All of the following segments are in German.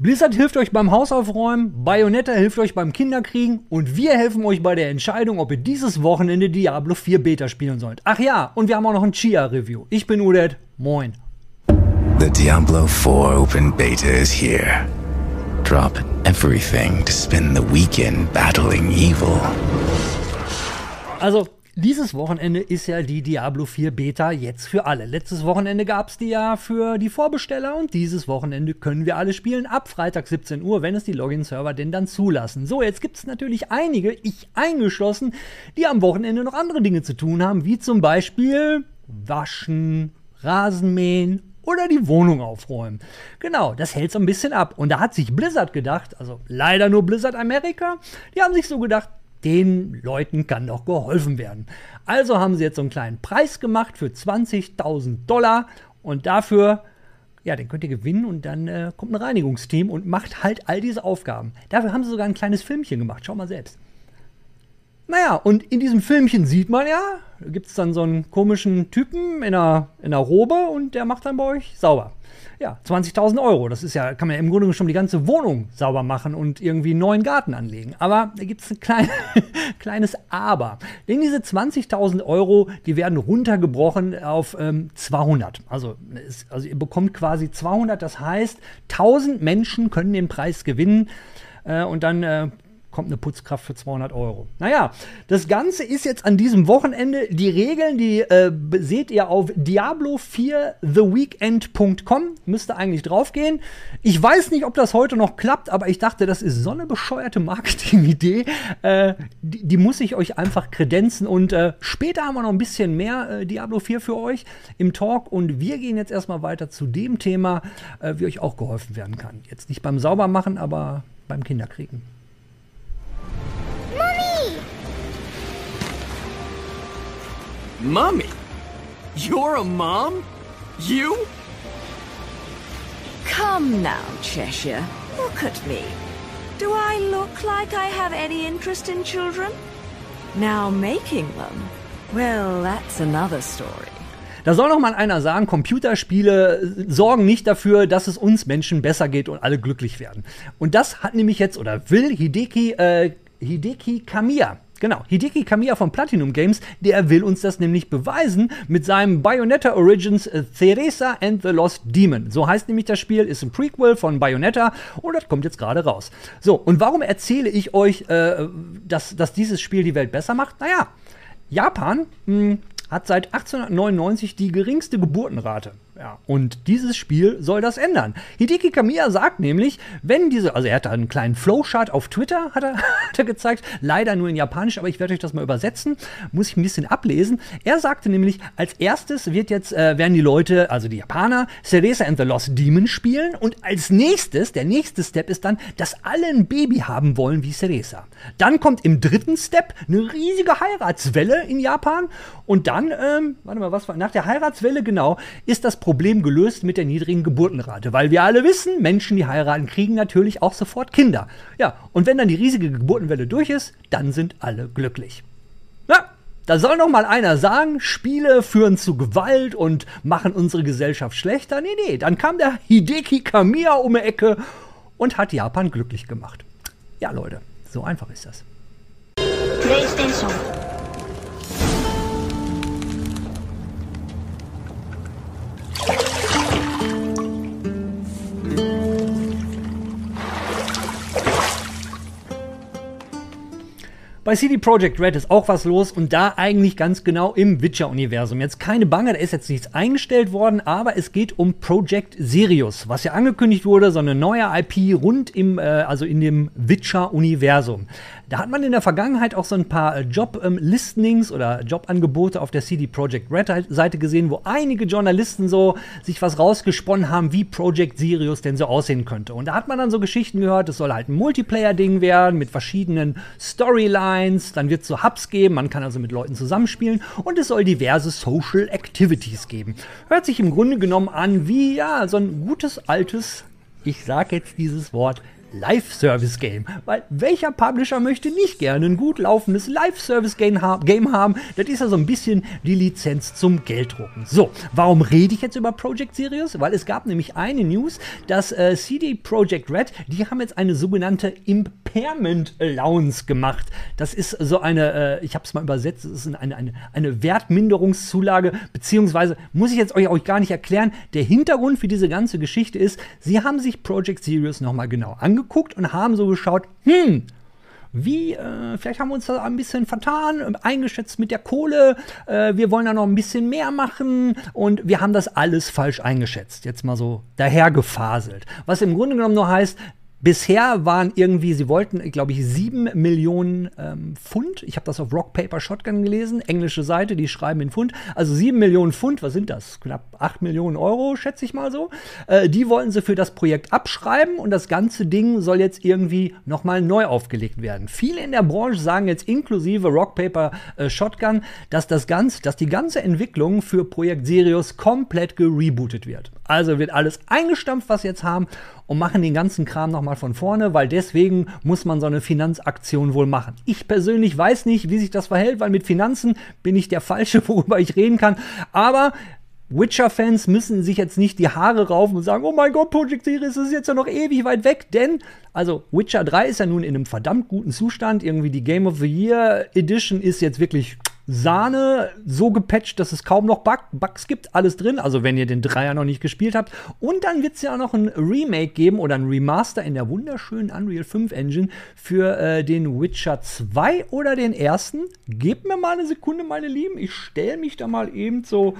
Blizzard hilft euch beim Hausaufräumen, Bayonetta hilft euch beim Kinderkriegen und wir helfen euch bei der Entscheidung, ob ihr dieses Wochenende Diablo 4 Beta spielen sollt. Ach ja, und wir haben auch noch ein Chia-Review. Ich bin Udet. Moin. The Diablo 4 open beta is here. Drop everything to spend the weekend battling evil. Also, dieses Wochenende ist ja die Diablo 4 Beta jetzt für alle. Letztes Wochenende gab es die ja für die Vorbesteller und dieses Wochenende können wir alle spielen ab Freitag 17 Uhr, wenn es die Login-Server denn dann zulassen. So, jetzt gibt es natürlich einige, ich eingeschlossen, die am Wochenende noch andere Dinge zu tun haben, wie zum Beispiel waschen, Rasenmähen oder die Wohnung aufräumen. Genau, das hält so ein bisschen ab. Und da hat sich Blizzard gedacht, also leider nur Blizzard Amerika, die haben sich so gedacht, den Leuten kann doch geholfen werden. Also haben sie jetzt so einen kleinen Preis gemacht für 20.000 Dollar und dafür, ja, den könnt ihr gewinnen und dann äh, kommt ein Reinigungsteam und macht halt all diese Aufgaben. Dafür haben sie sogar ein kleines Filmchen gemacht. Schau mal selbst. Naja, und in diesem Filmchen sieht man ja, gibt es dann so einen komischen Typen in einer, in einer Robe und der macht dann bei euch sauber. Ja, 20.000 Euro. Das ist ja, kann man ja im Grunde schon die ganze Wohnung sauber machen und irgendwie einen neuen Garten anlegen. Aber da gibt es ein klein, kleines Aber. Denn diese 20.000 Euro, die werden runtergebrochen auf ähm, 200. Also, es, also ihr bekommt quasi 200. Das heißt, 1000 Menschen können den Preis gewinnen. Äh, und dann äh, kommt eine Putzkraft für 200 Euro. Naja, das Ganze ist jetzt an diesem Wochenende. Die Regeln, die äh, seht ihr auf diablo4theweekend.com. Müsste eigentlich draufgehen. Ich weiß nicht, ob das heute noch klappt, aber ich dachte, das ist so eine bescheuerte Marketingidee. Äh, die, die, muss ich euch einfach kredenzen. Und äh, später haben wir noch ein bisschen mehr äh, Diablo 4 für euch im Talk. Und wir gehen jetzt erstmal weiter zu dem Thema, äh, wie euch auch geholfen werden kann. Jetzt nicht beim Saubermachen, aber beim Kinderkriegen. Mummy? You're a mom? You? Come now, Cheshire. Look at me. Do I look like I have any interest in children? Now making them? Well, that's another story. Da soll noch mal einer sagen, Computerspiele sorgen nicht dafür, dass es uns Menschen besser geht und alle glücklich werden. Und das hat nämlich jetzt oder will Hideki, äh, Hideki Kamiya Genau, Hideki Kamiya von Platinum Games, der will uns das nämlich beweisen mit seinem Bayonetta Origins äh, Theresa and the Lost Demon. So heißt nämlich das Spiel, ist ein Prequel von Bayonetta und das kommt jetzt gerade raus. So, und warum erzähle ich euch, äh, dass, dass dieses Spiel die Welt besser macht? Naja, Japan mh, hm, hat seit 1899 die geringste Geburtenrate. Ja, und dieses Spiel soll das ändern. Hideki Kamiya sagt nämlich, wenn diese, also er hat da einen kleinen Flowchart auf Twitter, hat er, hat er gezeigt, leider nur in Japanisch, aber ich werde euch das mal übersetzen, muss ich ein bisschen ablesen. Er sagte nämlich, als erstes wird jetzt, äh, werden die Leute, also die Japaner, Cereza and the Lost Demon spielen und als nächstes, der nächste Step ist dann, dass alle ein Baby haben wollen wie Cereza. Dann kommt im dritten Step eine riesige Heiratswelle in Japan und dann, ähm, warte mal, was war, nach der Heiratswelle genau, ist das Problem Problem gelöst mit der niedrigen Geburtenrate, weil wir alle wissen, Menschen, die heiraten, kriegen natürlich auch sofort Kinder. Ja, und wenn dann die riesige Geburtenwelle durch ist, dann sind alle glücklich. Ja, da soll noch mal einer sagen, Spiele führen zu Gewalt und machen unsere Gesellschaft schlechter. Nee, nee, dann kam der Hideki Kamiya um die Ecke und hat Japan glücklich gemacht. Ja, Leute, so einfach ist das. PlayStation Bei CD Projekt Red ist auch was los und da eigentlich ganz genau im Witcher-Universum. Jetzt keine Bange, da ist jetzt nichts eingestellt worden, aber es geht um Project Sirius, was ja angekündigt wurde, so eine neue IP rund im, äh, also in dem Witcher-Universum. Da hat man in der Vergangenheit auch so ein paar äh, Job-Listings ähm, oder Jobangebote auf der CD Projekt Red-Seite gesehen, wo einige Journalisten so sich was rausgesponnen haben, wie Project Sirius denn so aussehen könnte. Und da hat man dann so Geschichten gehört, es soll halt ein Multiplayer-Ding werden mit verschiedenen Storylines, dann wird es so Hubs geben, man kann also mit Leuten zusammenspielen und es soll diverse Social Activities geben. Hört sich im Grunde genommen an wie, ja, so ein gutes altes, ich sag jetzt dieses Wort, Live-Service-Game. Weil welcher Publisher möchte nicht gerne ein gut laufendes Live-Service-Game ha Game haben? Das ist ja so ein bisschen die Lizenz zum Gelddrucken. So, warum rede ich jetzt über Project Sirius? Weil es gab nämlich eine News, dass äh, CD Projekt Red, die haben jetzt eine sogenannte Impairment Allowance gemacht. Das ist so eine, äh, ich habe es mal übersetzt, das ist eine, eine, eine Wertminderungszulage, beziehungsweise muss ich jetzt euch, euch gar nicht erklären, der Hintergrund für diese ganze Geschichte ist, sie haben sich Project Sirius nochmal genau angeguckt und haben so geschaut, hm, wie, äh, vielleicht haben wir uns da ein bisschen vertan, eingeschätzt mit der Kohle, äh, wir wollen da noch ein bisschen mehr machen und wir haben das alles falsch eingeschätzt. Jetzt mal so dahergefaselt. Was im Grunde genommen nur heißt, Bisher waren irgendwie, sie wollten, glaube ich, sieben Millionen ähm, Pfund. Ich habe das auf Rock Paper Shotgun gelesen, englische Seite, die schreiben in Pfund. Also sieben Millionen Pfund, was sind das? Knapp acht Millionen Euro, schätze ich mal so. Äh, die wollten sie für das Projekt abschreiben und das ganze Ding soll jetzt irgendwie nochmal neu aufgelegt werden. Viele in der Branche sagen jetzt inklusive Rock Paper äh, Shotgun, dass das ganze, dass die ganze Entwicklung für Projekt Sirius komplett gerebootet wird. Also wird alles eingestampft, was sie jetzt haben und machen den ganzen Kram nochmal von vorne, weil deswegen muss man so eine Finanzaktion wohl machen. Ich persönlich weiß nicht, wie sich das verhält, weil mit Finanzen bin ich der Falsche, worüber ich reden kann. Aber Witcher-Fans müssen sich jetzt nicht die Haare raufen und sagen, oh mein Gott, Project Series ist jetzt ja noch ewig weit weg, denn, also Witcher 3 ist ja nun in einem verdammt guten Zustand. Irgendwie die Game of the Year Edition ist jetzt wirklich Sahne, so gepatcht, dass es kaum noch Bug Bugs gibt, alles drin. Also wenn ihr den Dreier noch nicht gespielt habt. Und dann wird es ja auch noch ein Remake geben oder ein Remaster in der wunderschönen Unreal 5 Engine für äh, den Witcher 2 oder den ersten. Gebt mir mal eine Sekunde, meine Lieben. Ich stelle mich da mal eben so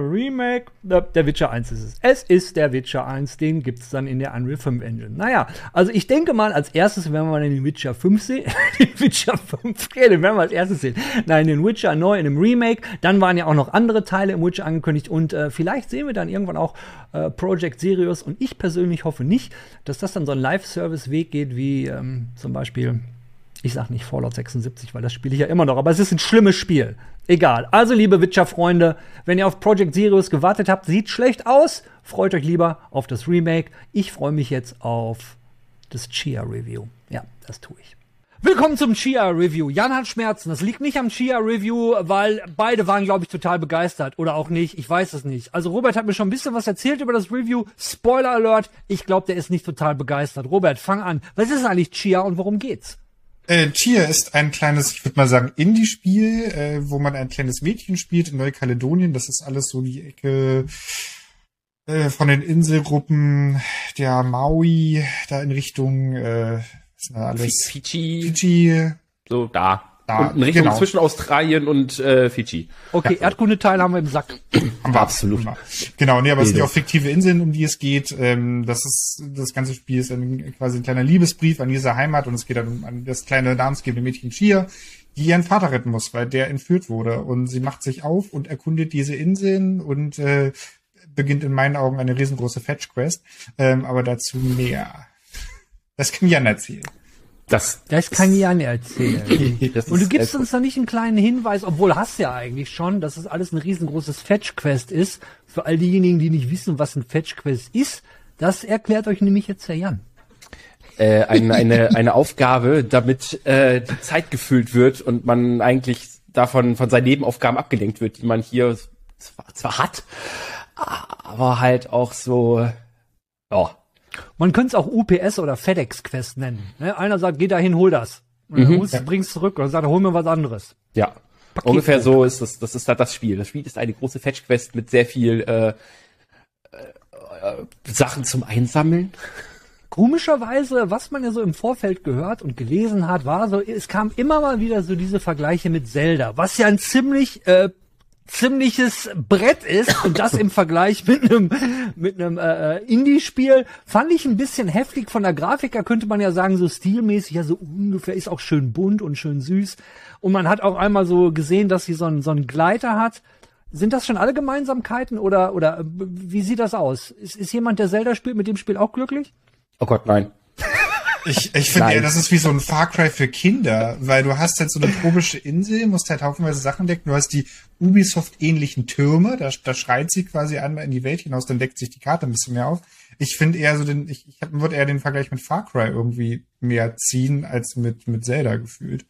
Remake. Der Witcher 1 ist es. Es ist der Witcher 1, den gibt es dann in der Unreal 5 Engine. Naja, also ich denke mal, als erstes werden wir den Witcher 5 sehen. den Witcher 5, okay, den werden wir als erstes sehen. Nein, den Witcher neu in einem Remake. Dann waren ja auch noch andere Teile im Witcher angekündigt und äh, vielleicht sehen wir dann irgendwann auch äh, Project Sirius. Und ich persönlich hoffe nicht, dass das dann so ein Live-Service-Weg geht, wie ähm, zum Beispiel ich sag nicht Fallout 76, weil das spiele ich ja immer noch, aber es ist ein schlimmes Spiel. Egal. Also, liebe Witcher-Freunde, wenn ihr auf Project Sirius gewartet habt, sieht schlecht aus. Freut euch lieber auf das Remake. Ich freue mich jetzt auf das Chia-Review. Ja, das tue ich. Willkommen zum Chia-Review. Jan hat Schmerzen. Das liegt nicht am Chia-Review, weil beide waren, glaube ich, total begeistert. Oder auch nicht. Ich weiß es nicht. Also Robert hat mir schon ein bisschen was erzählt über das Review. Spoiler Alert. Ich glaube, der ist nicht total begeistert. Robert, fang an. Was ist eigentlich Chia und worum geht's? Äh, Cheer ist ein kleines, ich würde mal sagen, Indie-Spiel, äh, wo man ein kleines Mädchen spielt in Neukaledonien. Das ist alles so die Ecke äh, von den Inselgruppen der Maui, da in Richtung äh, ist alles Fiji. Fiji. So, da. Da, und in Richtung genau. zwischen Australien und äh, Fiji. Okay, ja. Erdkundeteil haben wir im Sack. Haben wir absolut. Genau, nee, aber es sind ja auch fiktive Inseln, um die es geht. Ähm, das ist das ganze Spiel ist ein, quasi ein kleiner Liebesbrief an diese Heimat und es geht dann um an das kleine namensgebende Mädchen Chia, die ihren Vater retten muss, weil der entführt wurde. Und sie macht sich auf und erkundet diese Inseln und äh, beginnt in meinen Augen eine riesengroße Fetch-Quest. Ähm, aber dazu mehr. Das kann Jan erzählen. Das, das kann Jan erzählen. und du gibst uns da nicht einen kleinen Hinweis, obwohl hast du ja eigentlich schon, dass es alles ein riesengroßes Fetch-Quest ist. Für all diejenigen, die nicht wissen, was ein Fetch-Quest ist, das erklärt euch nämlich jetzt der Jan. Äh, eine, eine, eine Aufgabe, damit äh, die Zeit gefüllt wird und man eigentlich davon von seinen Nebenaufgaben abgelenkt wird, die man hier zwar, zwar hat, aber halt auch so, ja, man könnte es auch UPS oder FedEx Quest nennen. Ne? Einer sagt, geh dahin, hol das. Und mhm. bringst zurück oder sagt, hol mir was anderes. Ja. Paket Ungefähr so ist das, das ist halt das Spiel. Das Spiel ist eine große Fetch Quest mit sehr viel äh, äh, Sachen zum Einsammeln. Komischerweise, was man ja so im Vorfeld gehört und gelesen hat, war so, es kam immer mal wieder so diese Vergleiche mit Zelda, was ja ein ziemlich äh, ziemliches Brett ist und das im Vergleich mit einem mit einem äh, äh, Indie-Spiel fand ich ein bisschen heftig. Von der Grafiker könnte man ja sagen so stilmäßig ja so ungefähr ist auch schön bunt und schön süß. Und man hat auch einmal so gesehen dass sie so einen so einen Gleiter hat. Sind das schon alle Gemeinsamkeiten oder oder äh, wie sieht das aus? Ist, ist jemand der Zelda spielt mit dem Spiel auch glücklich? Oh Gott nein Ich, ich finde eher, das ist wie so ein Far Cry für Kinder, weil du hast halt so eine tropische Insel, musst halt haufenweise Sachen decken, du hast die Ubisoft-ähnlichen Türme, da, da schreit sie quasi einmal in die Welt hinaus, dann deckt sich die Karte ein bisschen mehr auf. Ich finde eher so den, ich, ich würde eher den Vergleich mit Far Cry irgendwie mehr ziehen, als mit, mit Zelda gefühlt.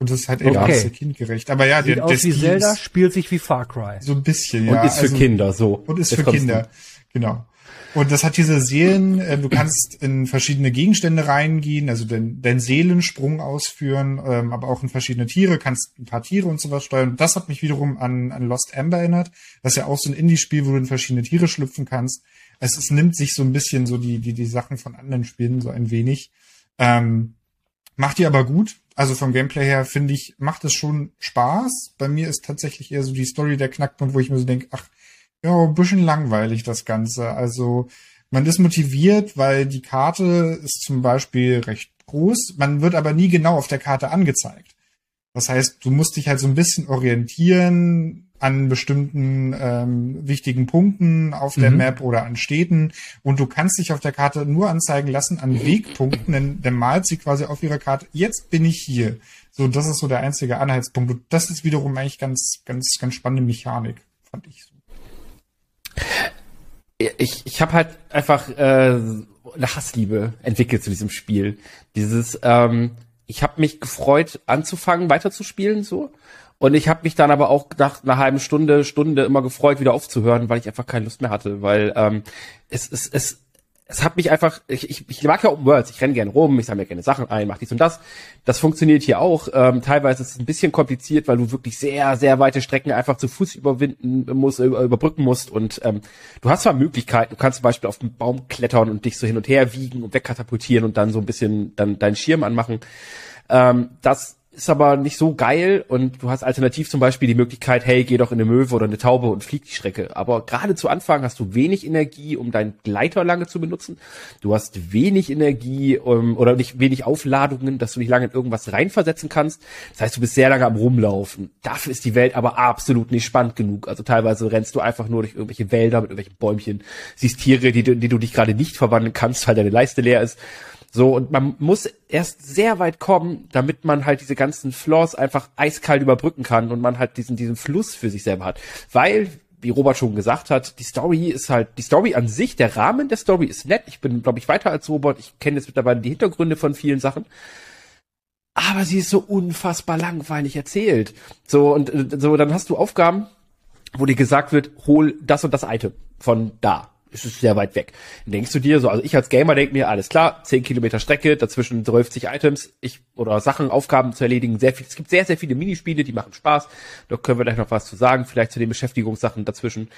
Und das ist halt eben Okay. okay. kindgerecht. Aber ja, Sieht der, aus wie Zelda, spielt sich wie Far Cry. so ein bisschen, Und ja. ist für also- Kinder, so. Und ist Jetzt für Kinder. Genau. Und das hat diese Seelen, äh, du kannst in verschiedene Gegenstände reingehen, also den, den Seelensprung ausführen, ähm, aber auch in verschiedene Tiere, kannst ein paar Tiere und sowas steuern. Das hat mich wiederum an, an Lost Amber erinnert. Das ist ja auch so ein Indie-Spiel, wo du in verschiedene Tiere schlüpfen kannst. Es, es nimmt sich so ein bisschen so die, die, die Sachen von anderen Spielen so ein wenig. Ähm, macht die aber gut. Also vom Gameplay her finde ich, macht es schon Spaß. Bei mir ist tatsächlich eher so die Story der Knackpunkt, wo ich mir so denke, ach, ja, ein bisschen langweilig das Ganze. Also man ist motiviert, weil die Karte ist zum Beispiel recht groß. Man wird aber nie genau auf der Karte angezeigt. Das heißt, du musst dich halt so ein bisschen orientieren an bestimmten ähm, wichtigen Punkten auf der Map oder an Städten und du kannst dich auf der Karte nur anzeigen lassen an Wegpunkten, denn dann malt sie quasi auf ihrer Karte, jetzt bin ich hier. So, das ist so der einzige Anhaltspunkt. Und das ist wiederum eigentlich ganz, ganz, ganz spannende Mechanik, fand ich so. Ich, ich habe halt einfach äh, eine Hassliebe entwickelt zu diesem Spiel. Dieses, ähm, ich habe mich gefreut, anzufangen, weiterzuspielen, so. Und ich habe mich dann aber auch nach einer halben Stunde, Stunde immer gefreut, wieder aufzuhören, weil ich einfach keine Lust mehr hatte, weil ähm, es, es, es, es hat mich einfach, ich, ich, ich mag ja Open Worlds, ich renne gerne rum, ich sammle gerne Sachen ein, mach dies und das. Das funktioniert hier auch. Ähm, teilweise ist es ein bisschen kompliziert, weil du wirklich sehr, sehr weite Strecken einfach zu Fuß überwinden musst, über, überbrücken musst. Und ähm, du hast zwar Möglichkeiten, du kannst zum Beispiel auf den Baum klettern und dich so hin und her wiegen und wegkatapultieren und dann so ein bisschen dann deinen Schirm anmachen. Ähm, das ist aber nicht so geil und du hast alternativ zum Beispiel die Möglichkeit, hey, geh doch in eine Möwe oder eine Taube und flieg die Strecke. Aber gerade zu Anfang hast du wenig Energie, um deinen Gleiter lange zu benutzen. Du hast wenig Energie um, oder nicht wenig Aufladungen, dass du dich lange in irgendwas reinversetzen kannst. Das heißt, du bist sehr lange am Rumlaufen. Dafür ist die Welt aber absolut nicht spannend genug. Also teilweise rennst du einfach nur durch irgendwelche Wälder mit irgendwelchen Bäumchen, siehst Tiere, die, die du dich gerade nicht verwandeln kannst, weil deine Leiste leer ist. So, und man muss erst sehr weit kommen, damit man halt diese ganzen Flaws einfach eiskalt überbrücken kann und man halt diesen, diesen Fluss für sich selber hat. Weil, wie Robert schon gesagt hat, die Story ist halt, die Story an sich, der Rahmen der Story ist nett. Ich bin, glaube ich, weiter als Robert. Ich kenne jetzt mittlerweile die Hintergründe von vielen Sachen. Aber sie ist so unfassbar langweilig erzählt. So, und äh, so, dann hast du Aufgaben, wo dir gesagt wird, hol das und das Item von da. Es ist sehr weit weg. Dann denkst du dir so, also ich als Gamer denk mir, alles klar, 10 Kilometer Strecke, dazwischen 30 Items, ich, oder Sachen, Aufgaben zu erledigen, sehr viel, es gibt sehr, sehr viele Minispiele, die machen Spaß. Da können wir gleich noch was zu sagen, vielleicht zu den Beschäftigungssachen dazwischen.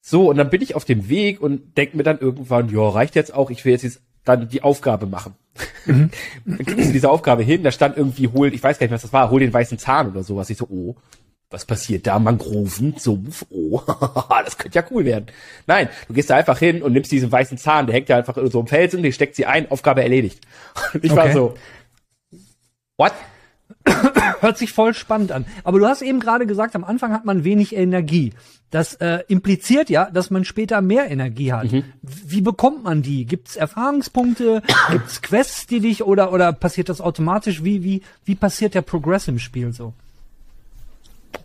So, und dann bin ich auf dem Weg und denk mir dann irgendwann, ja, reicht jetzt auch, ich will jetzt, jetzt dann die Aufgabe machen. dann kriegst du diese Aufgabe hin, da stand irgendwie, hol, ich weiß gar nicht, was das war, hol den weißen Zahn oder sowas. Ich so, oh, was passiert da? Mangrovensumpf? Oh, das könnte ja cool werden. Nein, du gehst da einfach hin und nimmst diesen weißen Zahn, der hängt ja einfach in so einem Felsen, den steckt sie ein, Aufgabe erledigt. Ich war Okay. so, what? Hört sich voll spannend an. Aber du hast eben gerade gesagt, am Anfang hat man wenig Energie. Das äh, impliziert ja, dass man später mehr Energie hat. Wie bekommt man die? Gibt es Erfahrungspunkte? Gibt es Quests, die dich oder oder passiert das automatisch? Wie wie wie passiert der Progress im Spiel so?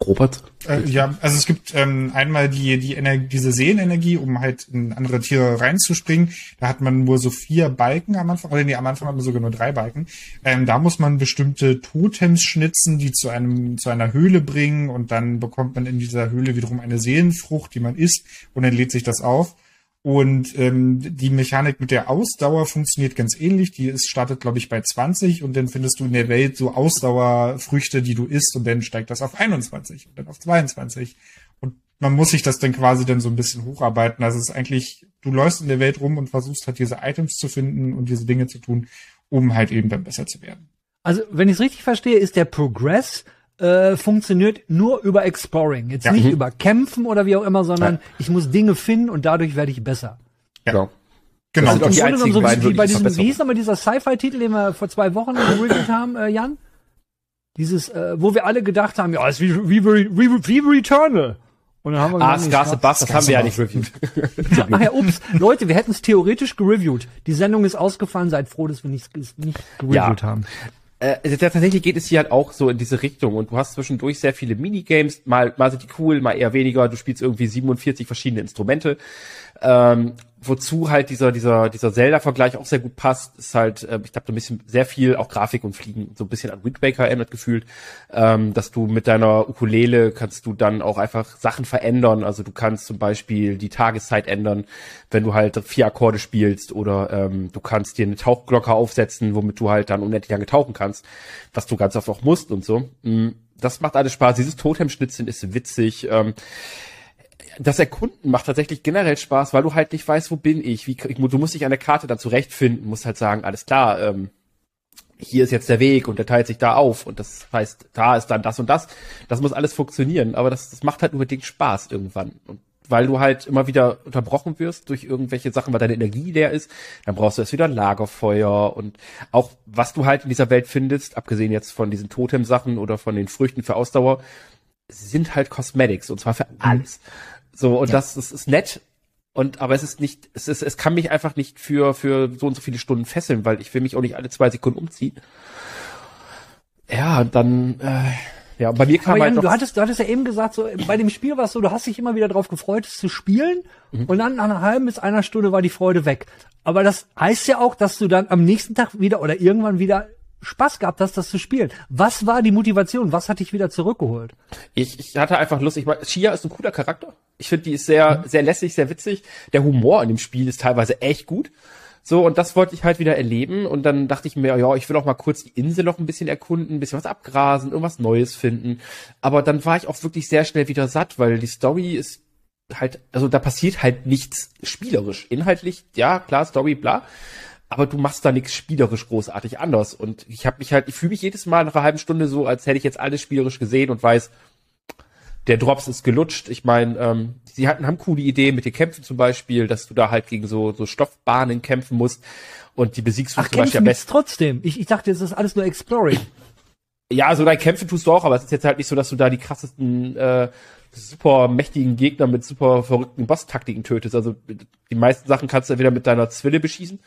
Robert? Äh, ja, also es gibt ähm, einmal die, die Ener diese Seelenenergie, um halt in andere Tiere reinzuspringen. Da hat man nur so vier Balken am Anfang, oder nee, am Anfang hat man sogar nur drei Balken. Ähm, da muss man bestimmte Totems schnitzen, die zu einem zu einer Höhle bringen und dann bekommt man in dieser Höhle wiederum eine Seelenfrucht, die man isst und dann lädt sich das auf. Und ähm, die Mechanik mit der Ausdauer funktioniert ganz ähnlich. Die ist, startet, glaube ich, bei 20 und dann findest du in der Welt so Ausdauerfrüchte, die du isst und dann steigt das auf 21 und dann auf 22. Und man muss sich das dann quasi dann so ein bisschen hocharbeiten. Also es ist eigentlich, du läufst in der Welt rum und versuchst halt diese Items zu finden und diese Dinge zu tun, um halt eben dann besser zu werden. Also, wenn ich es richtig verstehe, ist der Progress äh, funktioniert nur über Exploring. Jetzt Ja. nicht Mhm. über Kämpfen oder wie auch immer, sondern ich muss Dinge finden und dadurch werde ich besser. Ja. Genau. sind auch Im die einzigen so beiden wie, wie bei diesem, wie hieß nochmal dieser Sci-Fi-Titel, den wir vor zwei Wochen geredet haben, äh, Jan? Dieses, äh, wo wir alle gedacht haben, ja, ist wie, wie, wie, wie Returnal. Und dann haben wir Ah, Above, das haben wir ja nicht reviewed. Ach ja, ups. Leute, wir hätten es theoretisch gereviewt. Die Sendung ist ausgefallen. Seid froh, dass wir nicht, nicht gereviewt Ja. haben. Äh, tatsächlich geht es hier halt auch so in diese Richtung. Und du hast zwischendurch sehr viele Minigames, mal, mal sind die cool, mal eher weniger, du spielst irgendwie 47 verschiedene Instrumente, ähm, wozu halt dieser, dieser, dieser Zelda-Vergleich auch sehr gut passt, ist halt, äh, ich glaube, ein bisschen sehr viel, auch Grafik und Fliegen, so ein bisschen an Wind Waker erinnert gefühlt, ähm, dass du mit deiner Ukulele kannst du dann auch einfach Sachen verändern, also du kannst zum Beispiel die Tageszeit ändern, wenn du halt vier Akkorde spielst oder ähm, du kannst dir eine Tauchglocke aufsetzen, womit du halt dann unendlich lange tauchen kannst, was du ganz oft auch musst und so. Mm, Das macht alles Spaß. Dieses Totemschnitzen ist witzig. Ähm, das Erkunden macht tatsächlich generell Spaß, weil du halt nicht weißt, wo bin ich. Wie, du musst dich an der Karte dann zurechtfinden, musst halt sagen, alles klar, ähm, hier ist jetzt der Weg und der teilt sich da auf und das heißt, da ist dann das und das. Das muss alles funktionieren, aber das, das macht halt unbedingt Spaß irgendwann. Und weil du halt immer wieder unterbrochen wirst durch irgendwelche Sachen, weil deine Energie leer ist, dann brauchst du erst wieder ein Lagerfeuer und auch was du halt in dieser Welt findest, abgesehen jetzt von diesen Totem-Sachen oder von den Früchten für Ausdauer, sind halt Cosmetics und zwar für alles. So, und das, das ist nett. Und, aber es ist nicht, es ist, es kann mich einfach nicht für, für so und so viele Stunden fesseln, weil ich will mich auch nicht alle zwei Sekunden umziehen. Ja, und dann, äh, ja, bei mir kam Aber halt Jan, du hattest, du hattest ja eben gesagt, so bei dem Spiel war es so, du hast dich immer wieder drauf gefreut, es zu spielen, Mhm. und dann nach einer halben bis einer Stunde war die Freude weg. Aber das heißt ja auch, dass du dann am nächsten Tag wieder oder irgendwann wieder Spaß gehabt hast, das zu spielen. Was war die Motivation? Was hat dich wieder zurückgeholt? ich, ich hatte einfach Lust, ich meine, Shia ist ein cooler Charakter. Ich finde, die ist sehr, sehr lässig, sehr witzig. Der Humor in dem Spiel ist teilweise echt gut. So, und das wollte ich halt wieder erleben. Und dann dachte ich mir, ja, ich will auch mal kurz die Insel noch ein bisschen erkunden, ein bisschen was abgrasen, irgendwas Neues finden. Aber dann war ich auch wirklich sehr schnell wieder satt, weil die Story ist halt, also da passiert halt nichts spielerisch. Inhaltlich, ja, klar, Story, bla. Aber du machst da nichts spielerisch großartig anders. Und ich habe mich halt, ich fühle mich jedes Mal nach einer halben Stunde so, als hätte ich jetzt alles spielerisch gesehen und weiß, der Drops ist gelutscht. Ich meine, ähm, sie hatten haben coole Ideen mit den Kämpfen zum Beispiel, dass du da halt gegen so so Stoffbahnen kämpfen musst und die besiegst du Ach, zum Beispiel am besten. trotzdem. Ich, ich dachte, es ist alles nur Exploring. Ja, also dein Kämpfen tust du auch, aber es ist jetzt halt nicht so, dass du da die krassesten äh, super mächtigen Gegner mit super verrückten Boss-Taktiken tötest. Also die meisten Sachen kannst du entweder mit deiner Zwille beschießen,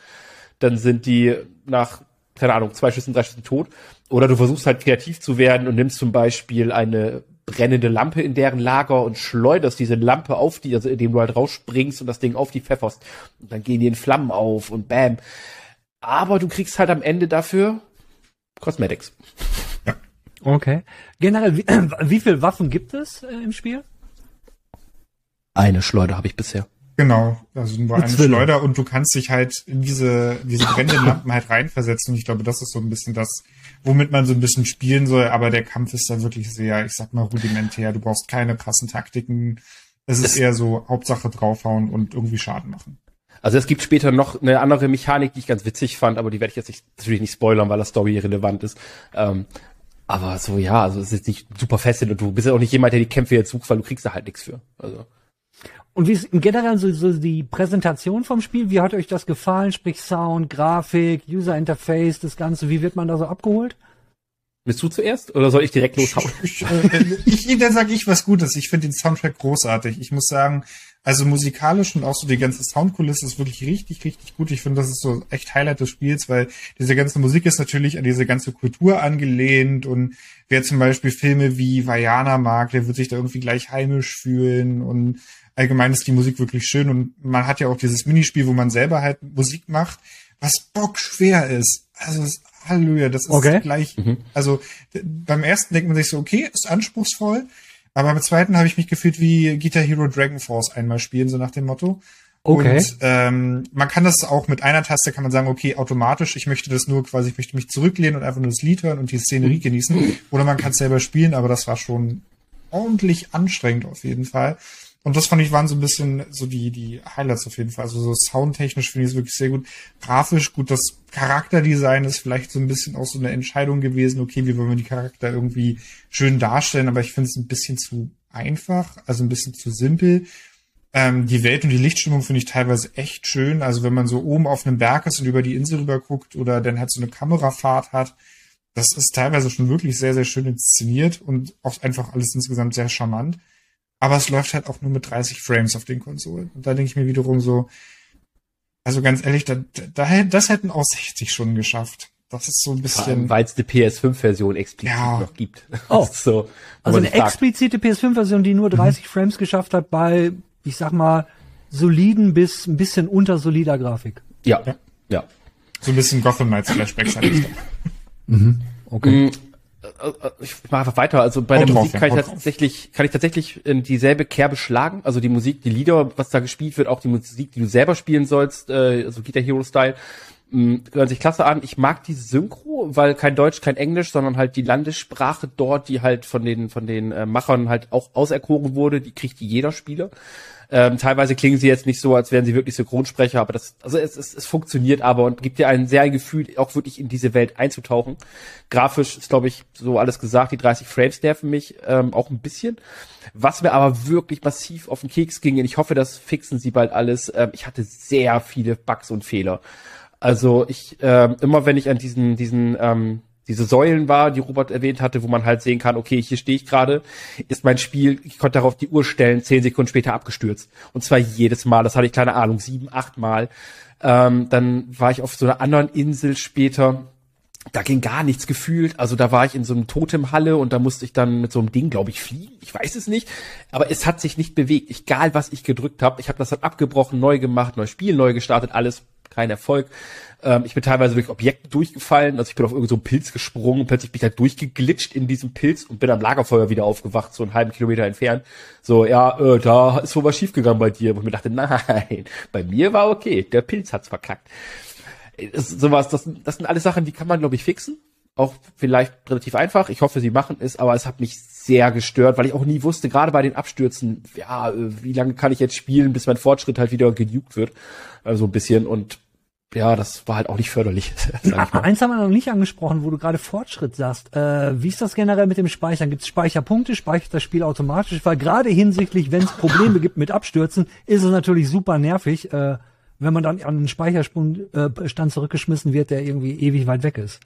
dann sind die nach keine Ahnung, zwei Schüssen, drei Schüssen tot. Oder du versuchst halt kreativ zu werden und nimmst zum Beispiel eine brennende Lampe in deren Lager und schleuderst diese Lampe auf die, also indem du halt rausspringst und das Ding auf die pfefferst. Und dann gehen die in Flammen auf und bam. Aber du kriegst halt am Ende dafür Cosmetics. Okay. Generell, wie, wie viel Waffen gibt es äh, im Spiel? Eine Schleuder habe ich bisher. Genau, also nur eine Zwille. Schleuder und du kannst dich halt in diese, diese brennenden Lampen halt reinversetzen und ich glaube, das ist so ein bisschen das, womit man so ein bisschen spielen soll, aber der Kampf ist da wirklich sehr, ich sag mal, rudimentär. Du brauchst keine krassen Taktiken. Es ist eher so Hauptsache draufhauen und irgendwie Schaden machen. Also es gibt später noch eine andere Mechanik, die ich ganz witzig fand, aber die werde ich jetzt nicht, natürlich nicht spoilern, weil das Story relevant ist. Ähm, aber so ja, also es ist nicht super fesselnd und du bist ja auch nicht jemand, der die Kämpfe jetzt sucht, weil du kriegst da halt nichts für. Also Und wie ist im Generellen so, so die Präsentation vom Spiel? Wie hat euch das gefallen? Sprich Sound, Grafik, User Interface, das Ganze. Wie wird man da so abgeholt? bist du zuerst oder soll ich direkt loshauen? Ich, äh, ich, dann sage ich was Gutes. Ich finde den Soundtrack großartig. Ich muss sagen, also musikalisch und auch so die ganze Soundkulisse ist wirklich richtig, richtig gut. Ich finde, das ist so echt Highlight des Spiels, weil diese ganze Musik ist natürlich an diese ganze Kultur angelehnt und wer zum Beispiel Filme wie Vajana mag, der wird sich da irgendwie gleich heimisch fühlen und allgemein ist die Musik wirklich schön und man hat ja auch dieses Minispiel, wo man selber halt Musik macht, was bockschwer ist. Also es- Halleluja, das ist Okay. gleich, also d- beim ersten denkt man sich so, okay, ist anspruchsvoll, aber beim zweiten habe ich mich gefühlt wie Guitar Hero Dragon Force einmal spielen, so nach dem Motto. Okay. Und ähm, man kann das auch mit einer Taste, kann man sagen, okay, automatisch, ich möchte das nur quasi, ich möchte mich zurücklehnen und einfach nur das Lied hören und die Szenerie genießen. Oder man kann es selber spielen, aber das war schon ordentlich anstrengend auf jeden Fall. Und das fand ich waren so ein bisschen so die, die Highlights auf jeden Fall. Also so soundtechnisch finde ich es wirklich sehr gut. Grafisch gut, das Charakterdesign ist vielleicht so ein bisschen auch so eine Entscheidung gewesen. Okay, wie wollen wir die Charakter irgendwie schön darstellen? Aber ich finde es ein bisschen zu einfach, also ein bisschen zu simpel. Ähm, die Welt und die Lichtstimmung finde ich teilweise echt schön. Also wenn man so oben auf einem Berg ist und über die Insel rüber guckt oder dann halt so eine Kamerafahrt hat, das ist teilweise schon wirklich sehr, sehr schön inszeniert und auch einfach alles insgesamt sehr charmant. Aber es läuft halt auch nur mit 30 Frames auf den Konsolen. Und da denke ich mir wiederum so, also ganz ehrlich, da, da, das hätten auch 60 schon geschafft. Das ist so ein bisschen. Weil es eine PS5-Version explizit ja. noch gibt. Oh. so, also eine explizite PS5-Version, die nur 30 mhm. Frames geschafft hat bei, ich sag mal, soliden bis ein bisschen untersolider Grafik. Ja, ja. ja. So ein bisschen Gotham Knights Flashbacks hatte ich Mhm. Okay. Mhm. Ich mache einfach weiter. Also bei der Musik kann ich tatsächlich, kann ich tatsächlich in dieselbe Kerbe schlagen. Also die Musik, die Lieder, was da gespielt wird, auch die Musik, die du selber spielen sollst, äh, also Guitar Hero Style, mh, hören sich klasse an. Ich mag die Synchro, weil kein Deutsch, kein Englisch, sondern halt die Landessprache dort, die halt von den von den äh, Machern halt auch auserkoren wurde, die kriegt jeder Spieler. Ähm, teilweise klingen sie jetzt nicht so, als wären sie wirklich Synchronsprecher, aber das, also es, es, es funktioniert aber und gibt dir ein sehr ein Gefühl, auch wirklich in diese Welt einzutauchen. Grafisch ist, glaube ich, so alles gesagt, die 30 Frames nerven mich ähm, auch ein bisschen. Was mir aber wirklich massiv auf den Keks ging, und ich hoffe, das fixen sie bald alles, ähm, ich hatte sehr viele Bugs und Fehler. Also ich, äh, immer wenn ich an diesen, diesen ähm, diese Säulen war, die Robert erwähnt hatte, wo man halt sehen kann, okay, hier stehe ich gerade, ist mein Spiel, ich konnte darauf die Uhr stellen, zehn Sekunden später abgestürzt. Und zwar jedes Mal, das hatte ich keine Ahnung, sieben, acht Mal. Ähm, dann war ich auf so einer anderen Insel später, da ging gar nichts gefühlt. Also da war ich in so einem Totemhalle und da musste ich dann mit so einem Ding, glaube ich, fliegen. Ich weiß es nicht. Aber es hat sich nicht bewegt. Egal, was ich gedrückt habe. Ich habe das dann abgebrochen, neu gemacht, neues Spiel, neu gestartet, alles kein Erfolg. Ähm, ich bin teilweise durch Objekte durchgefallen, also ich bin auf irgendeinen so Pilz gesprungen, plötzlich bin ich da durchgeglitscht in diesem Pilz und bin am Lagerfeuer wieder aufgewacht, so einen halben Kilometer entfernt. So, ja, äh, da ist wohl was schiefgegangen bei dir. Und ich mir dachte, nein, bei mir war okay, der Pilz hat's verkackt. Das, sowas, das, das sind alles Sachen, die kann man, glaube ich, fixen. Auch vielleicht relativ einfach. Ich hoffe, sie machen es, aber es hat mich sehr gestört, weil ich auch nie wusste, gerade bei den Abstürzen, ja, äh, wie lange kann ich jetzt spielen, bis mein Fortschritt halt wieder genugt wird. Also ein bisschen und ja, das war halt auch nicht förderlich. Eins haben wir noch nicht angesprochen, wo du gerade Fortschritt sagst. Äh, wie ist das generell mit dem Speichern? Gibt es Speicherpunkte? Speichert das Spiel automatisch? Weil gerade hinsichtlich, wenn es Probleme gibt mit Abstürzen, ist es natürlich super nervig, äh, wenn man dann an einen Speicherstand äh, zurückgeschmissen wird, der irgendwie ewig weit weg ist.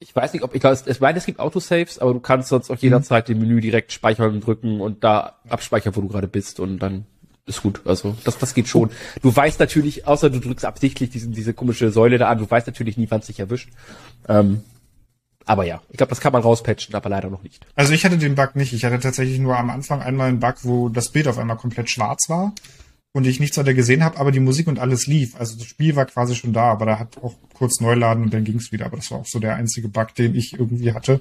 Ich weiß nicht, ob ich glaube, es, meine, es gibt Autosaves, aber du kannst sonst auch jederzeit mhm. im Menü direkt speichern drücken und da abspeichern, wo du gerade bist und dann ist gut. Also das, das geht schon. Du weißt natürlich, außer du drückst absichtlich diesen, diese komische Säule da an, du weißt natürlich nie, wann es dich erwischt. Ähm, aber ja, ich glaube, das kann man rauspatchen, aber leider noch nicht. Also ich hatte den Bug nicht. Ich hatte tatsächlich nur am Anfang einmal einen Bug, wo das Bild auf einmal komplett schwarz war und ich nichts weiter gesehen habe, aber die Musik und alles lief. Also das Spiel war quasi schon da, aber da hat auch kurz Neuladen und dann ging's wieder. Aber das war auch so der einzige Bug, den ich irgendwie hatte.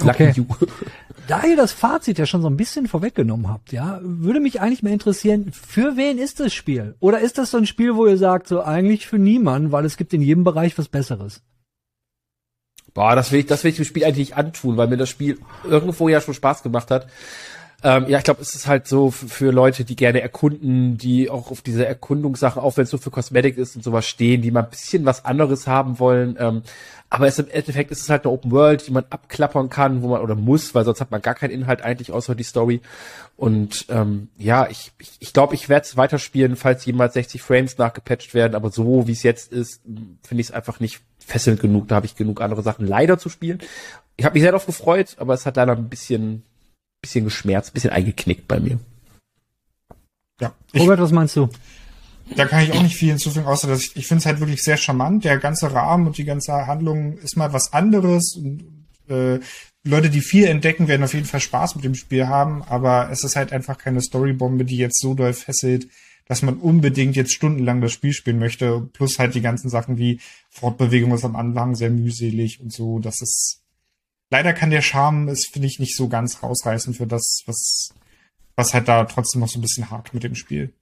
Okay. Da ihr das Fazit ja schon so ein bisschen vorweggenommen habt, ja, würde mich eigentlich mal interessieren, für wen ist das Spiel? Oder ist das so ein Spiel, wo ihr sagt, so eigentlich für niemanden, weil es gibt in jedem Bereich was Besseres? Boah, das will ich, das will ich dem Spiel eigentlich nicht antun, weil mir das Spiel irgendwo ja schon Spaß gemacht hat. Ähm, ja, ich glaube, es ist halt so für Leute, die gerne erkunden, die auch auf diese Erkundungssachen, auch wenn es nur für Cosmetic ist und sowas stehen, die mal ein bisschen was anderes haben wollen. Ähm, aber es im Endeffekt ist es halt eine Open World, die man abklappern kann, wo man oder muss, weil sonst hat man gar keinen Inhalt eigentlich außer die Story. Und ähm, ja, ich ich, ich glaube, ich werde es weiterspielen, falls jemals 60 Frames nachgepatcht werden. Aber so wie es jetzt ist, finde ich es einfach nicht fesselnd genug. Da habe ich genug andere Sachen leider zu spielen. Ich habe mich sehr darauf gefreut, aber es hat leider ein bisschen bisschen geschmerzt, bisschen eingeknickt bei mir. Ja. Robert, was meinst du? Da kann ich auch nicht viel hinzufügen, außer dass ich, ich finde es halt wirklich sehr charmant. Der ganze Rahmen und die ganze Handlung ist mal was anderes. Und, äh, Leute, die viel entdecken, werden auf jeden Fall Spaß mit dem Spiel haben, aber es ist halt einfach keine Storybombe, die jetzt so doll fesselt, dass man unbedingt jetzt stundenlang das Spiel spielen möchte. Plus halt die ganzen Sachen wie Fortbewegung ist am Anfang sehr mühselig und so. Das ist leider kann der Charme es, finde ich, nicht so ganz rausreißen für das, was, was halt da trotzdem noch so ein bisschen hakt mit dem Spiel.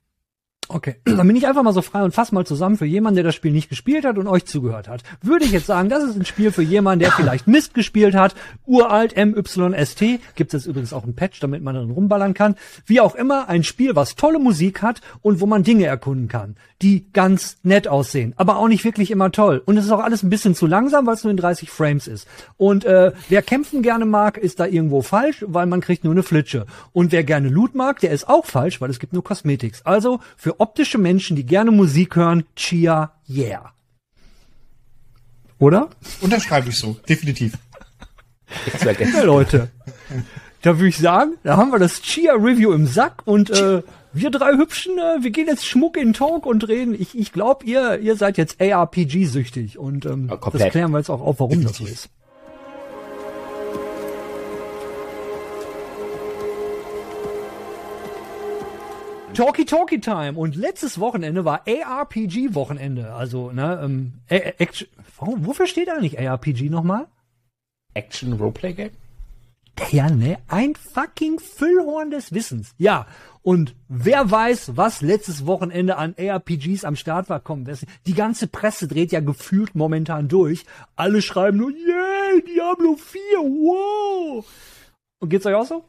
Okay, dann bin ich einfach mal so frei und fass mal zusammen für jemanden, der das Spiel nicht gespielt hat und euch zugehört hat. Würde ich jetzt sagen, das ist ein Spiel für jemanden, der vielleicht Mist gespielt hat, uralt MYST, gibt es übrigens auch ein Patch, damit man drin rumballern kann. Wie auch immer, ein Spiel, was tolle Musik hat und wo man Dinge erkunden kann, die ganz nett aussehen, aber auch nicht wirklich immer toll. Und es ist auch alles ein bisschen zu langsam, weil es nur in 30 Frames ist. Und äh, wer kämpfen gerne mag, ist da irgendwo falsch, weil man kriegt nur eine Flitsche. Und wer gerne Loot mag, der ist auch falsch, weil es gibt nur Cosmetics. Also für optische Menschen, die gerne Musik hören, Chia, yeah. Oder? Unterschreibe ich so, definitiv. ja, Leute. da würde ich sagen, da haben wir das Chia-Review im Sack und äh, wir drei Hübschen, äh, wir gehen jetzt Schmuck in Talk und reden. Ich, ich glaube, ihr, ihr seid jetzt ARPG-süchtig und ähm, Ja, das klären wir jetzt auch auf, warum das so ist. Talkie Talkie Time und letztes Wochenende war ARPG Wochenende, also ne, ähm, Action, warum, wofür steht eigentlich ARPG nochmal? Action Roleplay Game? Ja, ne? Ein fucking Füllhorn des Wissens. Ja. Und wer weiß, was letztes Wochenende an ARPGs am Start war, komm, wer- die ganze Presse dreht ja gefühlt momentan durch. Alle schreiben nur, yay, Diablo 4, wow. Und geht's euch auch so?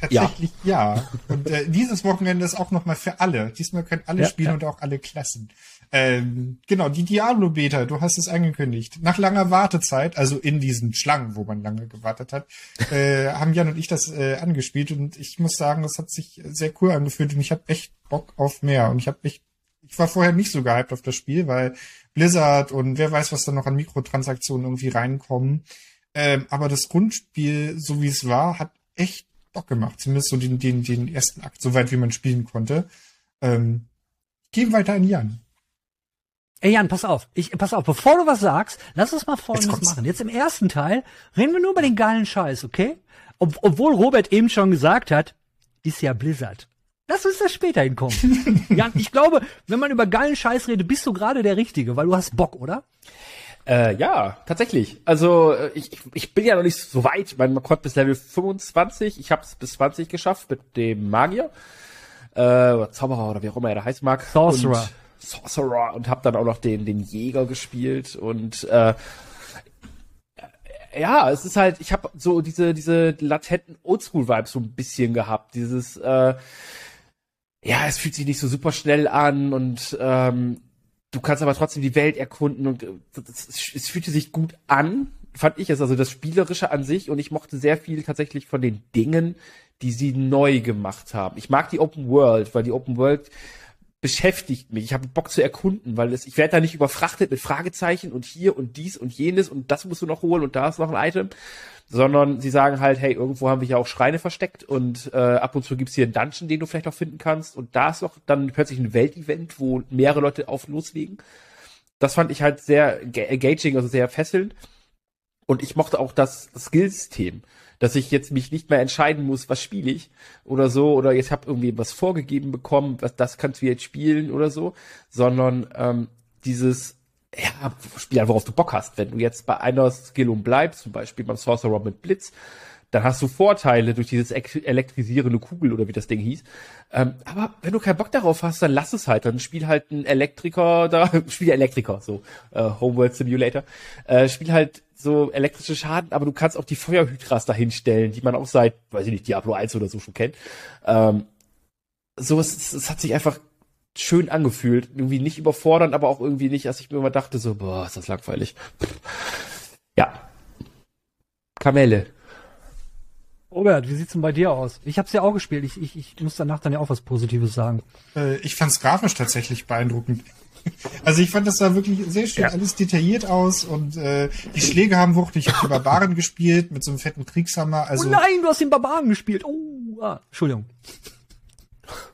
Tatsächlich ja. Und äh, dieses Wochenende ist auch nochmal für alle. Diesmal können alle Ja, spielen ja. und auch alle Klassen. Ähm, genau, die Diablo-Beta, du hast es angekündigt. Nach langer Wartezeit, also in diesen Schlangen, wo man lange gewartet hat, äh, haben Jan und ich das äh, angespielt und ich muss sagen, das hat sich sehr cool angefühlt und ich habe echt Bock auf mehr. Und ich habe echt, ich war vorher nicht so gehypt auf das Spiel, weil Blizzard und wer weiß, was da noch an Mikrotransaktionen irgendwie reinkommen. Ähm, aber das Grundspiel, so wie es war, hat echt Bock gemacht. Zumindest so den, den, den ersten Akt, so weit wie man spielen konnte. Ähm, gehen weiter an Jan. Ey Jan, pass auf. Ich, pass auf, bevor du was sagst, lass uns mal Folgendes machen. Jetzt im ersten Teil reden wir nur über den geilen Scheiß, okay? Ob, obwohl Robert eben schon gesagt hat, ist ja Blizzard. Lass uns das später hinkommen. Jan, ich glaube, wenn man über geilen Scheiß redet, bist du gerade der Richtige, weil du hast Bock, oder? Äh, ja, tatsächlich. Also äh, ich, ich, bin ja noch nicht so weit. Man kommt bis Level 25. Ich habe es bis 20 geschafft mit dem Magier. Äh, oder Zauberer oder wie auch immer er da heißt mag. Sorcerer. Und, Sorcerer. Und habe dann auch noch den, den Jäger gespielt. Und äh, ja, es ist halt, ich habe so diese, diese latenten Oldschool-Vibes so ein bisschen gehabt. Dieses, äh, ja, es fühlt sich nicht so super schnell an und ähm, du kannst aber trotzdem die Welt erkunden und äh, es fühlte sich gut an, fand ich es, also das Spielerische an sich und ich mochte sehr viel tatsächlich von den Dingen, die sie neu gemacht haben. Ich mag die Open World, weil die Open World beschäftigt mich. Ich habe Bock zu erkunden, weil es, ich werde da nicht überfrachtet mit Fragezeichen und hier und dies und jenes und das musst du noch holen und da ist noch ein Item, sondern sie sagen halt, hey, irgendwo haben wir ja auch Schreine versteckt und äh, ab und zu gibt's hier einen Dungeon, den du vielleicht noch finden kannst und da ist noch dann plötzlich ein Weltevent, wo mehrere Leute auf loslegen. Das fand ich halt sehr ga- engaging, also sehr fesselnd. Und ich mochte auch das, das Skillsystem, dass ich jetzt mich nicht mehr entscheiden muss, was spiele ich oder so, oder jetzt habe irgendwie was vorgegeben bekommen, was das kannst du jetzt spielen oder so, sondern ähm, dieses, ja, spiel worauf du Bock hast. Wenn du jetzt bei einer Skillung bleibst, zum Beispiel beim Sorcerer mit Blitz, dann hast du Vorteile durch dieses ek- elektrisierende Kugel oder wie das Ding hieß. Ähm, aber wenn du keinen Bock darauf hast, dann lass es halt. Dann spiel halt einen Elektriker da, spiel Elektriker, so äh, Homeworld Simulator. Äh, spiel halt so elektrische Schaden, aber du kannst auch die Feuerhydras dahinstellen, die man auch seit, weiß ich nicht, Diablo 1 oder so schon kennt. Ähm, so, es, es, hat sich einfach schön angefühlt. Irgendwie nicht überfordernd, aber auch irgendwie nicht, als ich mir immer dachte, so, boah, ist das langweilig. Ja. Kamelle. Robert, wie sieht's denn bei dir aus? Ich hab's ja auch gespielt. Ich, ich, ich muss danach dann ja auch was Positives sagen. Äh, ich fand es grafisch tatsächlich beeindruckend. Also ich fand das sah wirklich sehr schön Ja. alles detailliert aus und äh, die Schläge haben Wucht. Ich habe die Barbaren gespielt mit so einem fetten Kriegshammer. Also oh nein, du hast den Barbaren gespielt. Oh, ah, Entschuldigung.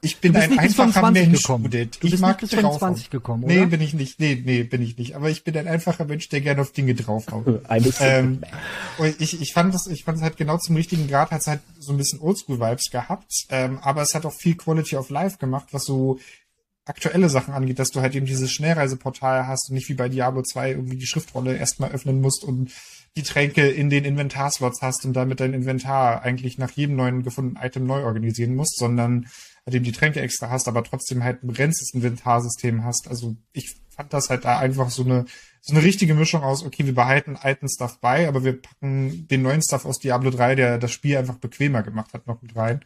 Ich bin Du bist ein einfacher 25 Mensch, gekommen. Judith. Du ich bist mag nicht bis draufhauen. 25 gekommen, Nee, oder? bin ich nicht. Nee, nee, bin ich nicht. Aber ich bin ein einfacher Mensch, der gerne auf Dinge draufhaut. Ähm, und ich, ich fand das, ich fand es halt genau zum richtigen Grad, hat es halt so ein bisschen Oldschool-Vibes gehabt, ähm, aber es hat auch viel Quality of Life gemacht, was so aktuelle Sachen angeht, dass du halt eben dieses Schnellreiseportal hast und nicht wie bei Diablo 2 irgendwie die Schriftrolle erstmal öffnen musst und die Tränke in den Inventarslots hast und damit dein Inventar eigentlich nach jedem neuen gefundenen Item neu organisieren musst, sondern halt eben die Tränke extra hast, aber trotzdem halt ein begrenztes Inventarsystem hast. Also ich fand das halt da einfach so eine so eine richtige Mischung aus, okay, wir behalten alten Stuff bei, aber wir packen den neuen Stuff aus Diablo 3, der das Spiel einfach bequemer gemacht hat, noch mit rein.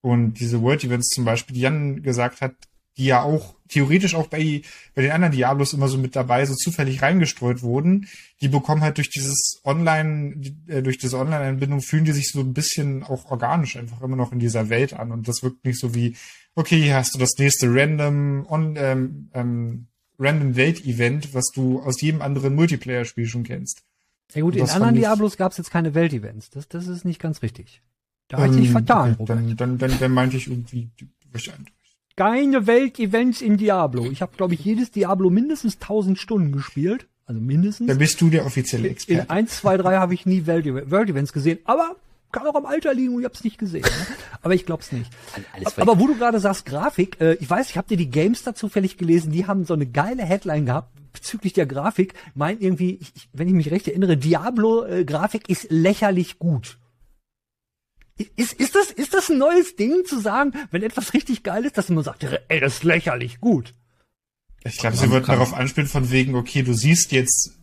Und diese World Events zum Beispiel, die Jan gesagt hat, die ja auch theoretisch auch bei, bei den anderen Diablos immer so mit dabei, so zufällig reingestreut wurden, die bekommen halt durch dieses Online, äh, durch diese Online-Einbindung fühlen die sich so ein bisschen auch organisch einfach immer noch in dieser Welt an. Und das wirkt nicht so wie, okay, hier hast du das nächste random on, ähm, ähm, random Welt-Event, was du aus jedem anderen Multiplayer-Spiel schon kennst. Ja gut, in anderen ich- Diablos gab es jetzt keine Weltevents. Das, das ist nicht ganz richtig. Da hat sich Ähm, vertan. Dann, dann, dann, dann meinte ich irgendwie. Keine Weltevents in Diablo. Ich habe, glaube ich, jedes Diablo mindestens 1000 Stunden gespielt. Also mindestens. Dann bist du der offizielle In Experte. 1, 2, 3 habe ich nie World, World Events gesehen. Aber kann auch am Alter liegen und ich habe es nicht gesehen. Ne? Aber ich glaube es nicht. Alles Aber wo du gerade sagst, Grafik, äh, ich weiß, ich habe dir die Gamestar zufällig gelesen, die haben so eine geile Headline gehabt bezüglich der Grafik. Meint irgendwie, ich, ich, wenn ich mich recht erinnere, Diablo-Grafik ist lächerlich gut. Ist, ist, das, ist das ein neues Ding zu sagen, wenn etwas richtig geil ist, dass man sagt, ey, das ist lächerlich gut. Ich glaube, sie wollten darauf anspielen von wegen, okay, du siehst jetzt,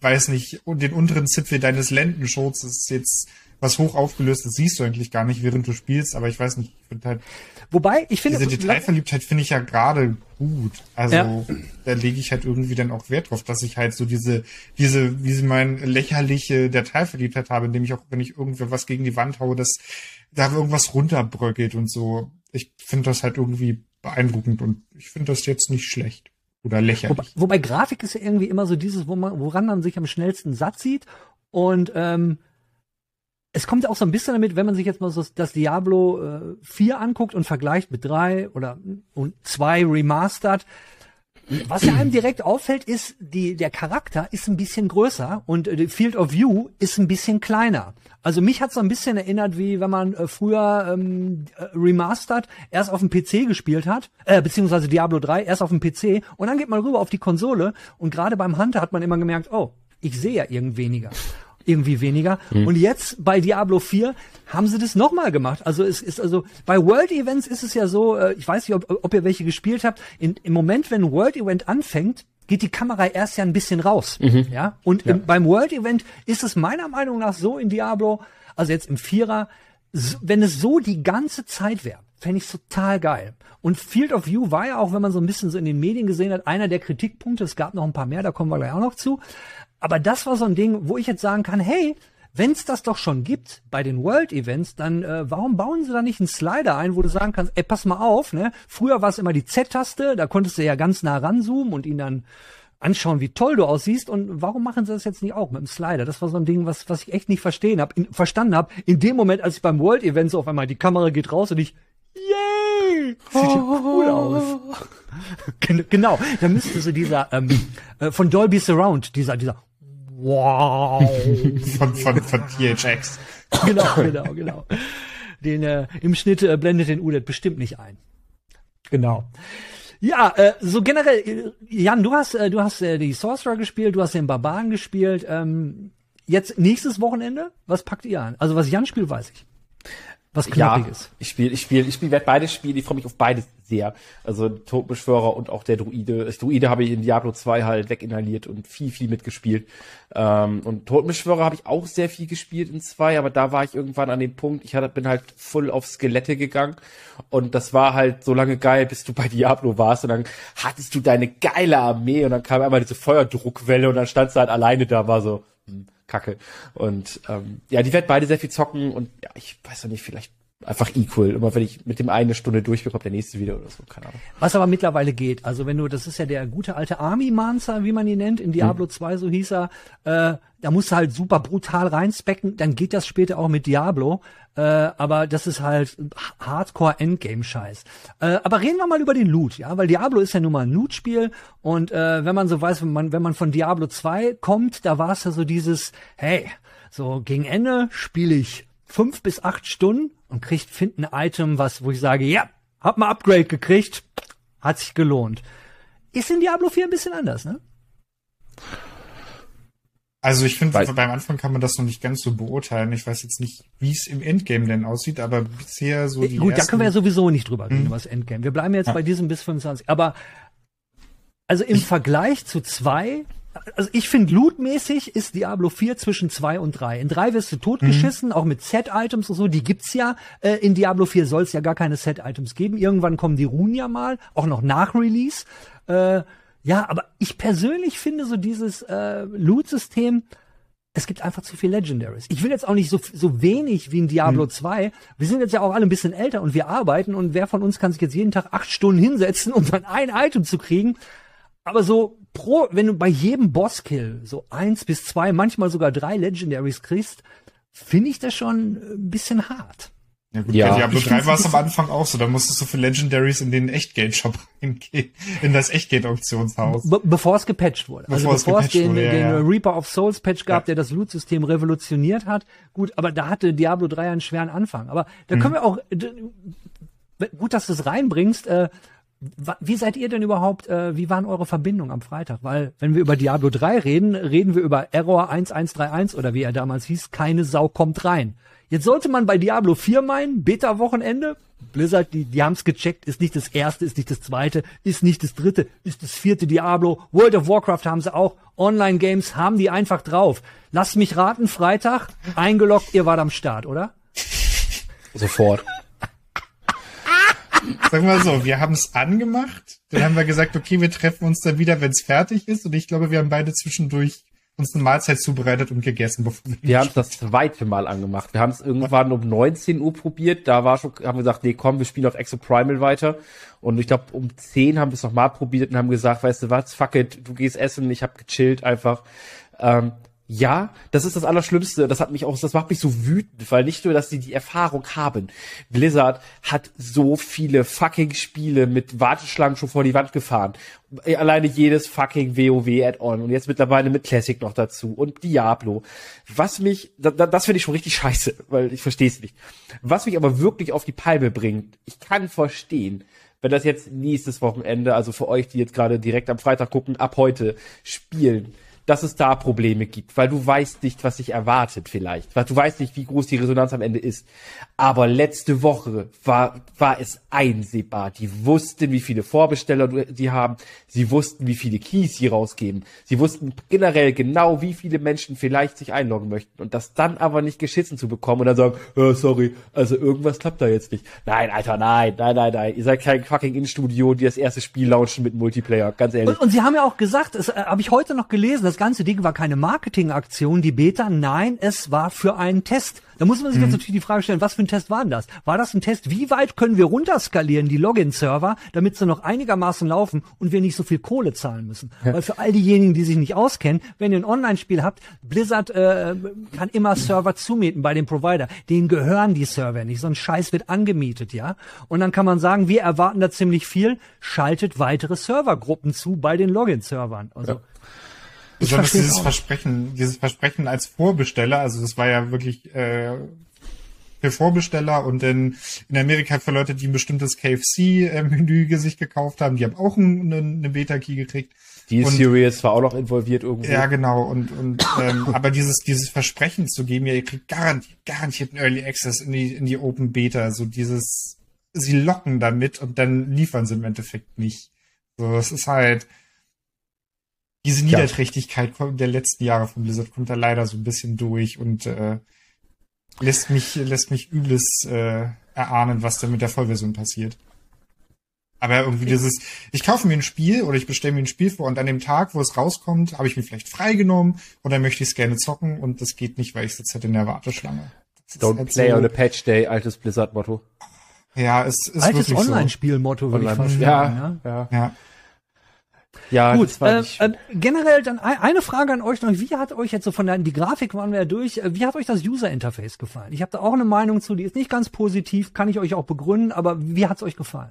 weiß nicht, den unteren Zipfel deines Lendenschutzes ist jetzt was hoch aufgelöstes, siehst du eigentlich gar nicht, während du spielst, aber ich weiß nicht, ich finde halt, Wobei, ich finde, diese Detailverliebtheit finde ich ja gerade gut. Also Ja. da lege ich halt irgendwie dann auch Wert drauf, dass ich halt so diese, diese, wie sie meinen, lächerliche Detailverliebtheit habe, indem ich auch, wenn ich irgendwo was gegen die Wand haue, dass da irgendwas runterbröckelt und so. Ich finde das halt irgendwie beeindruckend und ich finde das jetzt nicht schlecht. Oder lächerlich. Wobei, wobei Grafik ist ja irgendwie immer so dieses, wo man, woran man sich am schnellsten satt sieht. Und ähm, es kommt auch so ein bisschen damit, wenn man sich jetzt mal so das Diablo äh, 4 anguckt und vergleicht mit 3 oder und 2 remastered. Was ja einem direkt auffällt, ist, die, der Charakter ist ein bisschen größer und äh, die Field of View ist ein bisschen kleiner. Also mich hat so ein bisschen erinnert, wie wenn man äh, früher ähm, äh, Remastered erst auf dem PC gespielt hat, äh, beziehungsweise Diablo 3 erst auf dem PC und dann geht man rüber auf die Konsole und gerade beim Hunter hat man immer gemerkt, oh, ich sehe ja irgend weniger irgendwie weniger. Und jetzt bei Diablo 4 haben sie das nochmal gemacht. Also es ist also bei World Events ist es ja so, äh, ich weiß nicht, ob, ob ihr welche gespielt habt. In, Im Moment, wenn ein World Event anfängt, geht die Kamera erst ja ein bisschen raus. Ja. Und Im, beim World Event ist es meiner Meinung nach so in Diablo, also jetzt im Vierer, so, wenn es so die ganze Zeit wäre, fände ich total geil. Und Field of View war ja auch, wenn man so ein bisschen so in den Medien gesehen hat, einer der Kritikpunkte. Es gab noch ein paar mehr, da kommen wir gleich auch noch zu. Aber das war so ein Ding, wo ich jetzt sagen kann, hey, wenn es das doch schon gibt bei den World Events, dann äh, warum bauen sie da nicht einen Slider ein, wo du sagen kannst, ey, pass mal auf, ne? Früher war es immer die Z-Taste, da konntest du ja ganz nah ranzoomen und ihn dann anschauen, wie toll du aussiehst. Und warum machen sie das jetzt nicht auch mit dem Slider? Das war so ein Ding, was, was ich echt nicht verstehen hab, in, verstanden habe. In dem Moment, als ich beim World Event so auf einmal die Kamera geht raus und ich, yay, sieht ja cool aus. Gen- genau, da müsste so dieser ähm, äh, von Dolby Surround, dieser, dieser Wow. von, von, von THX. genau, genau, genau. Den äh, im Schnitt äh, blendet den Udet bestimmt nicht ein. Genau. Ja, äh, so generell, äh, Jan, du hast, äh, du hast äh, die Sorcerer gespielt, du hast den Barbaren gespielt. Ähm, jetzt nächstes Wochenende, was packt ihr an? Also was Jan spielt, weiß ich. Was Ja, knappiges. ich spiele, ich spiele, ich spiele, werde beides spielen. Ich freue mich auf beides sehr. Also Todbeschwörer und auch der Druide. Das Druide habe ich in Diablo 2 halt weginhaliert und viel, viel mitgespielt. Ähm, und Todbeschwörer habe ich auch sehr viel gespielt in 2, aber da war ich irgendwann an dem Punkt, ich hatte, bin halt voll auf Skelette gegangen und das war halt so lange geil, bis du bei Diablo warst und dann hattest du deine geile Armee und dann kam einmal diese Feuerdruckwelle und dann standst du halt alleine da, war so, Kacke. Und ähm, ja, die werden beide sehr viel zocken und ja, ich weiß noch nicht, vielleicht einfach equal. Immer wenn ich mit dem eine Stunde durch bin, kommt der nächste wieder oder so, keine Ahnung. Was aber mittlerweile geht, also wenn du, das ist ja der gute alte Army Mancer, wie man ihn nennt, in Diablo 2, so hieß er, äh, da musst du halt super brutal reinspecken, dann geht das später auch mit Diablo, äh, aber das ist halt Hardcore-Endgame-Scheiß. Äh, aber reden wir mal über den Loot, ja, weil Diablo ist ja nun mal ein Loot-Spiel und äh, wenn man so weiß, wenn man, wenn man von Diablo 2 kommt, da war es ja so dieses, hey, so gegen Ende spiele ich fünf bis acht Stunden und kriegt find ein Item, was, wo ich sage, ja, hab mal Upgrade gekriegt, hat sich gelohnt. Ist in Diablo 4 ein bisschen anders, ne? Also ich finde, beim Anfang kann man das noch nicht ganz so beurteilen. Ich weiß jetzt nicht, wie es im Endgame denn aussieht, aber bisher so die Gut, da ersten, können wir ja sowieso nicht drüber reden, über das Endgame. Wir bleiben jetzt Ja. bei diesem bis 25. Aber also im Vergleich zu zwei, also ich finde lootmäßig ist Diablo 4 zwischen zwei und drei. In drei wirst du totgeschissen, auch mit Set-Items und so, die gibt's ja. Äh, in Diablo 4 soll es ja gar keine Set-Items geben. Irgendwann kommen die Runen ja mal, auch noch nach Release. Äh, ja, aber ich persönlich finde so dieses äh, Loot-System, es gibt einfach zu viel Legendaries. Ich will jetzt auch nicht so, so wenig wie in Diablo 2. Wir sind jetzt ja auch alle ein bisschen älter und wir arbeiten und wer von uns kann sich jetzt jeden Tag acht Stunden hinsetzen, um dann ein Item zu kriegen. Aber so pro, wenn du bei jedem Bosskill so eins bis zwei, manchmal sogar drei Legendaries kriegst, finde ich das schon ein bisschen hart. Ja, gut, Ja. bei Diablo Ich 3 find's war es am Anfang auch so. Da musstest du für Legendaries in den Echtgeld-Shop reingehen, in das Echtgeld-Auktionshaus. Be bevor es gepatcht wurde. Bevor es also bevor es den, wurde, ja, den ja. Reaper of Souls Patch gab, Ja. der das Loot-System revolutioniert hat. Gut, aber da hatte Diablo 3 einen schweren Anfang. Aber da Mhm. können wir auch, gut, dass du es reinbringst, äh, wie seid ihr denn überhaupt, äh, wie waren eure Verbindungen am Freitag? Weil, wenn wir über Diablo 3 reden, reden wir über Error 1131 oder wie er damals hieß, keine Sau kommt rein. Jetzt sollte man bei Diablo 4 meinen, Beta-Wochenende, Blizzard, die, die haben es gecheckt, ist nicht das erste, ist nicht das zweite, ist nicht das dritte, ist das vierte Diablo. World of Warcraft haben sie auch. Online-Games haben die einfach drauf. Lasst mich raten, Freitag, eingeloggt, ihr wart am Start, oder? Sofort. Sagen wir so, wir haben es angemacht, dann haben wir gesagt, okay, wir treffen uns dann wieder, wenn es fertig ist. Und ich glaube, wir haben beide zwischendurch uns eine Mahlzeit zubereitet und gegessen, bevor wir Wir haben es das zweite Mal angemacht. Wir haben es irgendwann um 19 Uhr probiert. Da war schon, haben wir gesagt, nee, komm, wir spielen auf Exo Primal weiter. Und ich glaube, um 10 haben wir es nochmal probiert und haben gesagt, weißt du was, fuck it, du gehst essen, ich habe gechillt einfach. Ähm, ja, das ist das Allerschlimmste. Das hat mich auch, das macht mich so wütend, weil nicht nur, dass sie die Erfahrung haben. Blizzard hat so viele fucking Spiele mit Warteschlangen schon vor die Wand gefahren. Alleine jedes fucking WoW Add-on und jetzt mittlerweile mit Classic noch dazu und Diablo. Was mich, da, da, das finde ich schon richtig scheiße, weil ich verstehe es nicht. Was mich aber wirklich auf die Palme bringt, ich kann verstehen, wenn das jetzt nächstes Wochenende, also für euch, die jetzt gerade direkt am Freitag gucken, ab heute spielen, dass es da Probleme gibt, weil du weißt nicht, was sich erwartet vielleicht, weil du weißt nicht, wie groß die Resonanz am Ende ist. Aber letzte Woche war, war es einsehbar. Die wussten, wie viele Vorbesteller die haben. Sie wussten, wie viele Keys sie rausgeben. Sie wussten generell genau, wie viele Menschen vielleicht sich einloggen möchten. Und das dann aber nicht geschissen zu bekommen und dann sagen, äh, sorry, also irgendwas klappt da jetzt nicht. Nein, Alter, nein, nein, nein, nein. Ihr seid kein fucking In-Studio, die das erste Spiel launchen mit Multiplayer, ganz ehrlich. Und, und sie haben ja auch gesagt, das äh, habe ich heute noch gelesen, das ganze Ding war keine Marketingaktion, die Beta, nein, es war für einen Test. Da muss man sich jetzt natürlich die Frage stellen, was für ein Test war denn das? War das ein Test, wie weit können wir runterskalieren, die Login-Server, damit sie noch einigermaßen laufen und wir nicht so viel Kohle zahlen müssen? Weil für all diejenigen, die sich nicht auskennen, wenn ihr ein Online-Spiel habt, Blizzard äh, kann immer Server zumieten bei dem Provider. Denen gehören die Server nicht, so ein Scheiß wird angemietet, ja? Und dann kann man sagen, wir erwarten da ziemlich viel, schaltet weitere Servergruppen zu bei den Login-Servern. Also, ich Besonders dieses auch. Versprechen, dieses Versprechen als Vorbesteller, also das war ja wirklich äh, für Vorbesteller und in, in Amerika für Leute, die ein bestimmtes KFC-Menü sich gekauft haben, die haben auch ein- eine, Beta-Key gekriegt. Die Und- Series war auch noch involviert irgendwo. Ja, genau. Und, und ähm, aber dieses, dieses Versprechen zu geben, ja, ihr kriegt garantiert, garantiert einen Early Access in die, in die Open Beta, so dieses, sie locken damit und dann liefern sie im Endeffekt nicht. So, es ist halt, diese. Niederträchtigkeit der letzten Jahre von Blizzard kommt da leider so ein bisschen durch und äh, lässt mich, lässt mich übles äh, erahnen, was da mit der Vollversion passiert. Aber irgendwie dieses, ich kaufe mir ein Spiel oder ich bestelle mir ein Spiel vor und an dem Tag, wo es rauskommt, habe ich mir vielleicht freigenommen oder möchte ich es gerne zocken und das geht nicht, weil ich sitze halt in der Warteschlange. Das Don't halt play so- on a patch day, altes Blizzard-Motto. Ja, es ist altes wirklich so. Online-Spiel-Motto, würde ich Online- fast ja, sagen. Ja. ja. Ja. Ja, Gut, äh, nicht, äh, generell dann ein- eine Frage an euch noch. Wie hat euch jetzt so von der, die Grafik waren wir ja durch, äh, wie hat euch das User-Interface gefallen? Ich habe da auch eine Meinung zu, die ist nicht ganz positiv, kann ich euch auch begründen, aber wie hat's euch gefallen?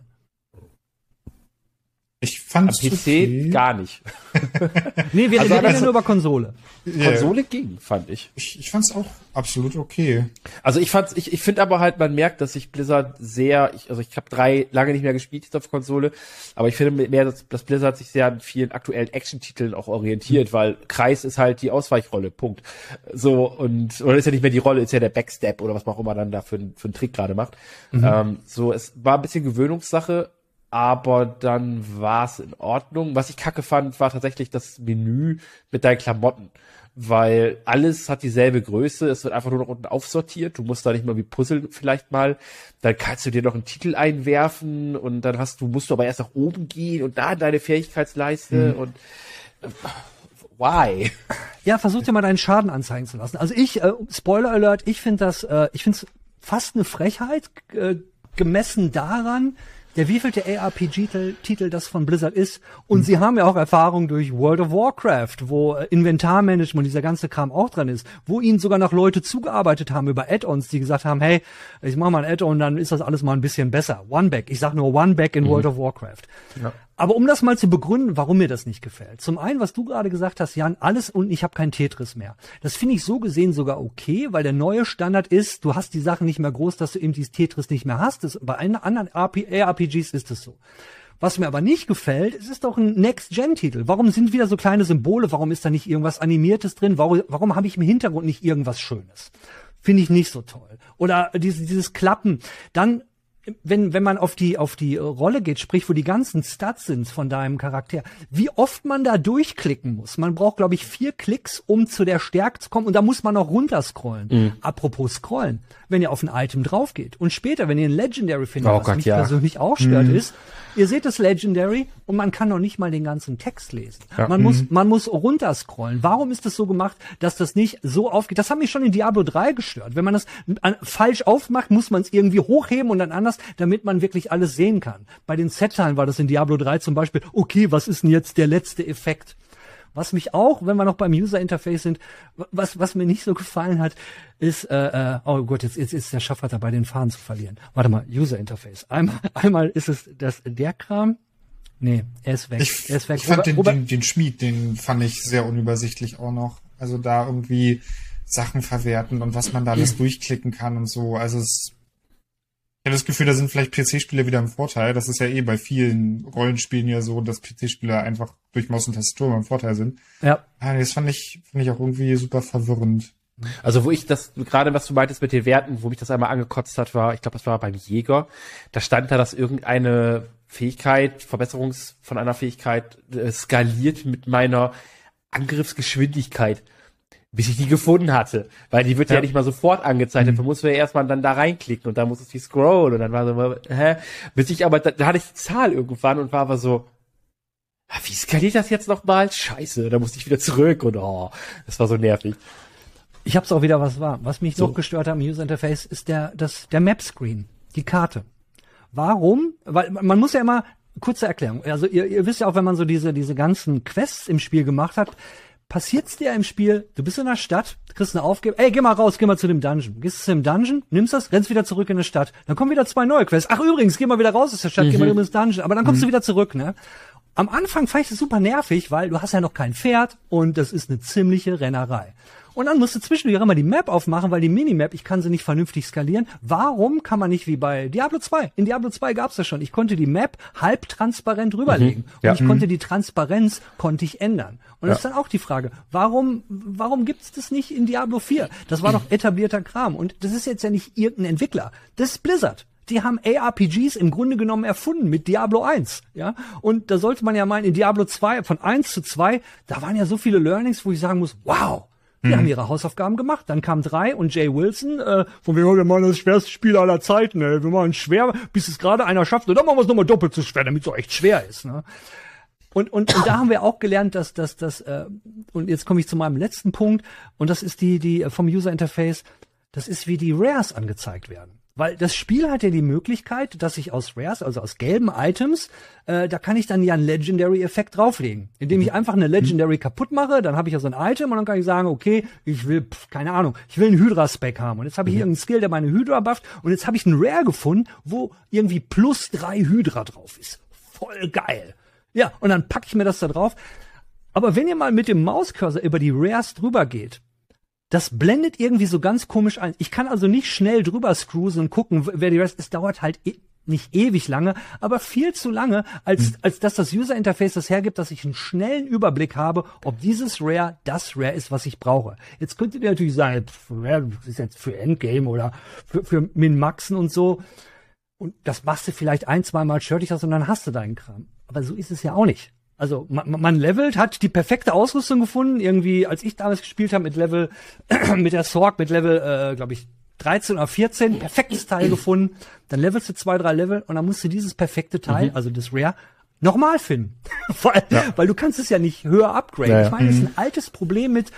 Ich am fand PC gar nicht. Nee, wir, Also wir reden also- nur über Konsole. Konsole ging, fand ich. Ich, ich fand's auch absolut okay. Also ich fand's, ich, ich finde aber halt, man merkt, dass sich Blizzard sehr, ich, also ich habe drei lange nicht mehr gespielt jetzt auf Konsole, aber ich finde mehr, dass, dass Blizzard sich sehr an vielen aktuellen Action-Titeln auch orientiert, weil Kreis ist halt die Ausweichrolle, Punkt. So und oder ist ja nicht mehr die Rolle, ist ja der Backstep oder was man auch immer dann da für, einen- für einen Trick gerade macht. Ähm, so, es war ein bisschen Gewöhnungssache, aber dann war es in Ordnung. Was ich kacke fand, war tatsächlich das Menü mit deinen Klamotten. Weil alles hat dieselbe Größe, es wird einfach nur noch unten aufsortiert. Du musst da nicht mal wie puzzeln vielleicht mal. Dann kannst du dir noch einen Titel einwerfen und dann hast du, musst du aber erst nach oben gehen und da in deine Fähigkeitsleiste und äh, why? Ja, versuch dir mal deinen Schaden anzeigen zu lassen. Also ich, äh, Spoiler Alert, ich finde das, äh, ich finde es fast eine Frechheit, äh, gemessen daran, der wievielte ARPG-Titel das von Blizzard ist. Und mhm. sie haben ja auch Erfahrung durch World of Warcraft, wo äh, Inventarmanagement, dieser ganze Kram auch dran ist, wo ihnen sogar noch Leute zugearbeitet haben über Add-ons, die gesagt haben, hey, ich mach mal ein Add-on, dann ist das alles mal ein bisschen besser. One-Back, ich sag nur One-Back in mhm. World of Warcraft. Ja. Aber um das mal zu begründen, warum mir das nicht gefällt. Zum einen, was du gerade gesagt hast, Jan, alles und ich habe kein Tetris mehr. Das finde ich so gesehen sogar okay, weil der neue Standard ist, du hast die Sachen nicht mehr groß, dass du eben dieses Tetris nicht mehr hast. Das, bei anderen RPGs ist es so. Was mir aber nicht gefällt, es ist doch ein Next-Gen-Titel. Warum sind wieder so kleine Symbole? Warum ist da nicht irgendwas Animiertes drin? Warum, warum habe ich im Hintergrund nicht irgendwas Schönes? Finde ich nicht so toll. Oder dieses, dieses Klappen. Dann wenn, wenn man auf die, auf die Rolle geht, sprich, wo die ganzen Stats sind von deinem Charakter, wie oft man da durchklicken muss. Man braucht, glaube ich, vier Klicks, um zu der Stärke zu kommen. Und da muss man noch runterscrollen. Mhm. Apropos scrollen. Wenn ihr auf ein Item drauf geht und später, wenn ihr ein Legendary findet, oh was Gott, mich ja. persönlich auch stört, mhm. ist, Ihr seht das Legendary und man kann noch nicht mal den ganzen Text lesen. Ja. Man mhm. muss, man muss runterscrollen. Warum ist das so gemacht, dass das nicht so aufgeht? Das hat mich schon in Diablo 3 gestört. Wenn man das falsch aufmacht, muss man es irgendwie hochheben und dann anders, damit man wirklich alles sehen kann. Bei den Set-Teilen war das in Diablo 3 zum Beispiel, okay, was ist denn jetzt der letzte Effekt? Was mich auch, wenn wir noch beim User Interface sind, was, was mir nicht so gefallen hat, ist, äh, äh, oh Gott, jetzt, jetzt ist der Schaffert dabei, den Faden zu verlieren. Warte mal, User Interface. Einmal, einmal ist es das, der Kram. Nee, er ist weg. Ich, er ist weg. ich fand den, den, den Schmied, den fand ich sehr unübersichtlich auch noch. Also da irgendwie Sachen verwerten und was man da alles durchklicken kann und so. Also es habe das Gefühl, da sind vielleicht PC-Spiele wieder im Vorteil. Das ist ja eh bei vielen Rollenspielen ja so, dass PC-Spieler einfach durch Maus und Tastatur im Vorteil sind. Ja. Ah, das fand ich, fand ich auch irgendwie super verwirrend. Also wo ich das, gerade was du meintest mit den Werten, wo mich das einmal angekotzt hat, war, ich glaube, das war beim Jäger. Da stand da, dass irgendeine Fähigkeit, Verbesserungs von einer Fähigkeit äh, skaliert mit meiner Angriffsgeschwindigkeit bis ich die gefunden hatte. Weil die wird ja, ja nicht mal sofort angezeigt. Mhm. Dafür musst du ja erstmal dann da reinklicken und dann musst du die scrollen und dann war so, hä? Bis ich aber, da, da hatte ich die Zahl irgendwann und war aber so, ah, wie skaliert das jetzt nochmal? Scheiße, da musste ich wieder zurück und oh, das war so nervig. Ich hab's auch wieder was war. Was mich so. noch gestört hat im User Interface ist der, das, der Map Screen, die Karte. Warum? Weil man muss ja immer, kurze Erklärung. Also ihr, ihr wisst ja auch, wenn man so diese, diese ganzen Quests im Spiel gemacht hat, passiert's dir im Spiel, du bist in der Stadt, kriegst eine Aufgabe, ey, geh mal raus, geh mal zu dem Dungeon. Gehst du zum Dungeon, nimmst das, rennst wieder zurück in die Stadt. Dann kommen wieder zwei neue Quests. Ach übrigens, geh mal wieder raus aus der Stadt, mhm. geh mal ins Dungeon. Aber dann kommst mhm. du wieder zurück, ne? Am Anfang fand ich das super nervig, weil du hast ja noch kein Pferd und das ist eine ziemliche Rennerei. Und dann musst du zwischendurch immer die Map aufmachen, weil die Minimap, ich kann sie nicht vernünftig skalieren. Warum kann man nicht wie bei Diablo 2? In Diablo 2 gab's das schon. Ich konnte die Map halbtransparent rüberlegen. Mhm, ja. Und ich mhm. konnte die Transparenz, konnte ich ändern. Und ja. das ist dann auch die Frage, warum, warum gibt's das nicht in Diablo 4? Das war doch etablierter Kram. Und das ist jetzt ja nicht irgendein Entwickler. Das ist Blizzard die haben ARPGs im Grunde genommen erfunden mit Diablo 1, ja. Und da sollte man ja meinen, in Diablo 2, von 1 zu 2, da waren ja so viele Learnings, wo ich sagen muss, wow, die mhm. haben ihre Hausaufgaben gemacht. Dann kam drei und Jay Wilson, äh, von wem wir machen das schwerste Spiel aller Zeiten, ey. Wir machen schwer, bis es gerade einer schafft. Und dann machen wir es nochmal doppelt so schwer, damit es auch echt schwer ist. Ne? Und, und, und da haben wir auch gelernt, dass, dass, dass äh, und jetzt komme ich zu meinem letzten Punkt, und das ist die, die vom User Interface, das ist, wie die Rares angezeigt werden. Weil das Spiel hat ja die Möglichkeit, dass ich aus Rares, also aus gelben Items, äh, da kann ich dann ja einen Legendary-Effekt drauflegen. Indem ich einfach eine Legendary kaputt mache, dann habe ich ja so ein Item und dann kann ich sagen, okay, ich will, pf, keine Ahnung, ich will einen Hydra-Spec haben. Und jetzt habe ich mhm. irgendeinen Skill, der meine Hydra bufft. Und jetzt habe ich einen Rare gefunden, wo irgendwie plus drei Hydra drauf ist. Voll geil. Ja, und dann packe ich mir das da drauf. Aber wenn ihr mal mit dem Mauscursor über die Rares drüber geht, das blendet irgendwie so ganz komisch ein. Ich kann also nicht schnell drüber scruisen und gucken, wer die Rest. Es dauert halt e nicht ewig lange, aber viel zu lange, als, hm. als dass das User Interface das hergibt, dass ich einen schnellen Überblick habe, ob dieses Rare das Rare ist, was ich brauche. Jetzt könntet ihr natürlich sagen, pff, Rare ist jetzt für Endgame oder für, für Min-Maxen und so. Und das machst du vielleicht ein, zwei Mal, stört dich das und dann hast du deinen Kram. Aber so ist es ja auch nicht. Also man, man levelt, hat die perfekte Ausrüstung gefunden. Irgendwie, als ich damals gespielt habe mit Level, mit der Sorg, mit Level, äh, glaube ich, 13 oder 14, perfektes Teil gefunden. Dann levelst du zwei, drei Level und dann musst du dieses perfekte Teil, mhm. also das Rare, nochmal finden. weil, ja. weil du kannst es ja nicht höher upgraden. Ja, ja. Ich meine, das ist ein mhm. altes Problem mit,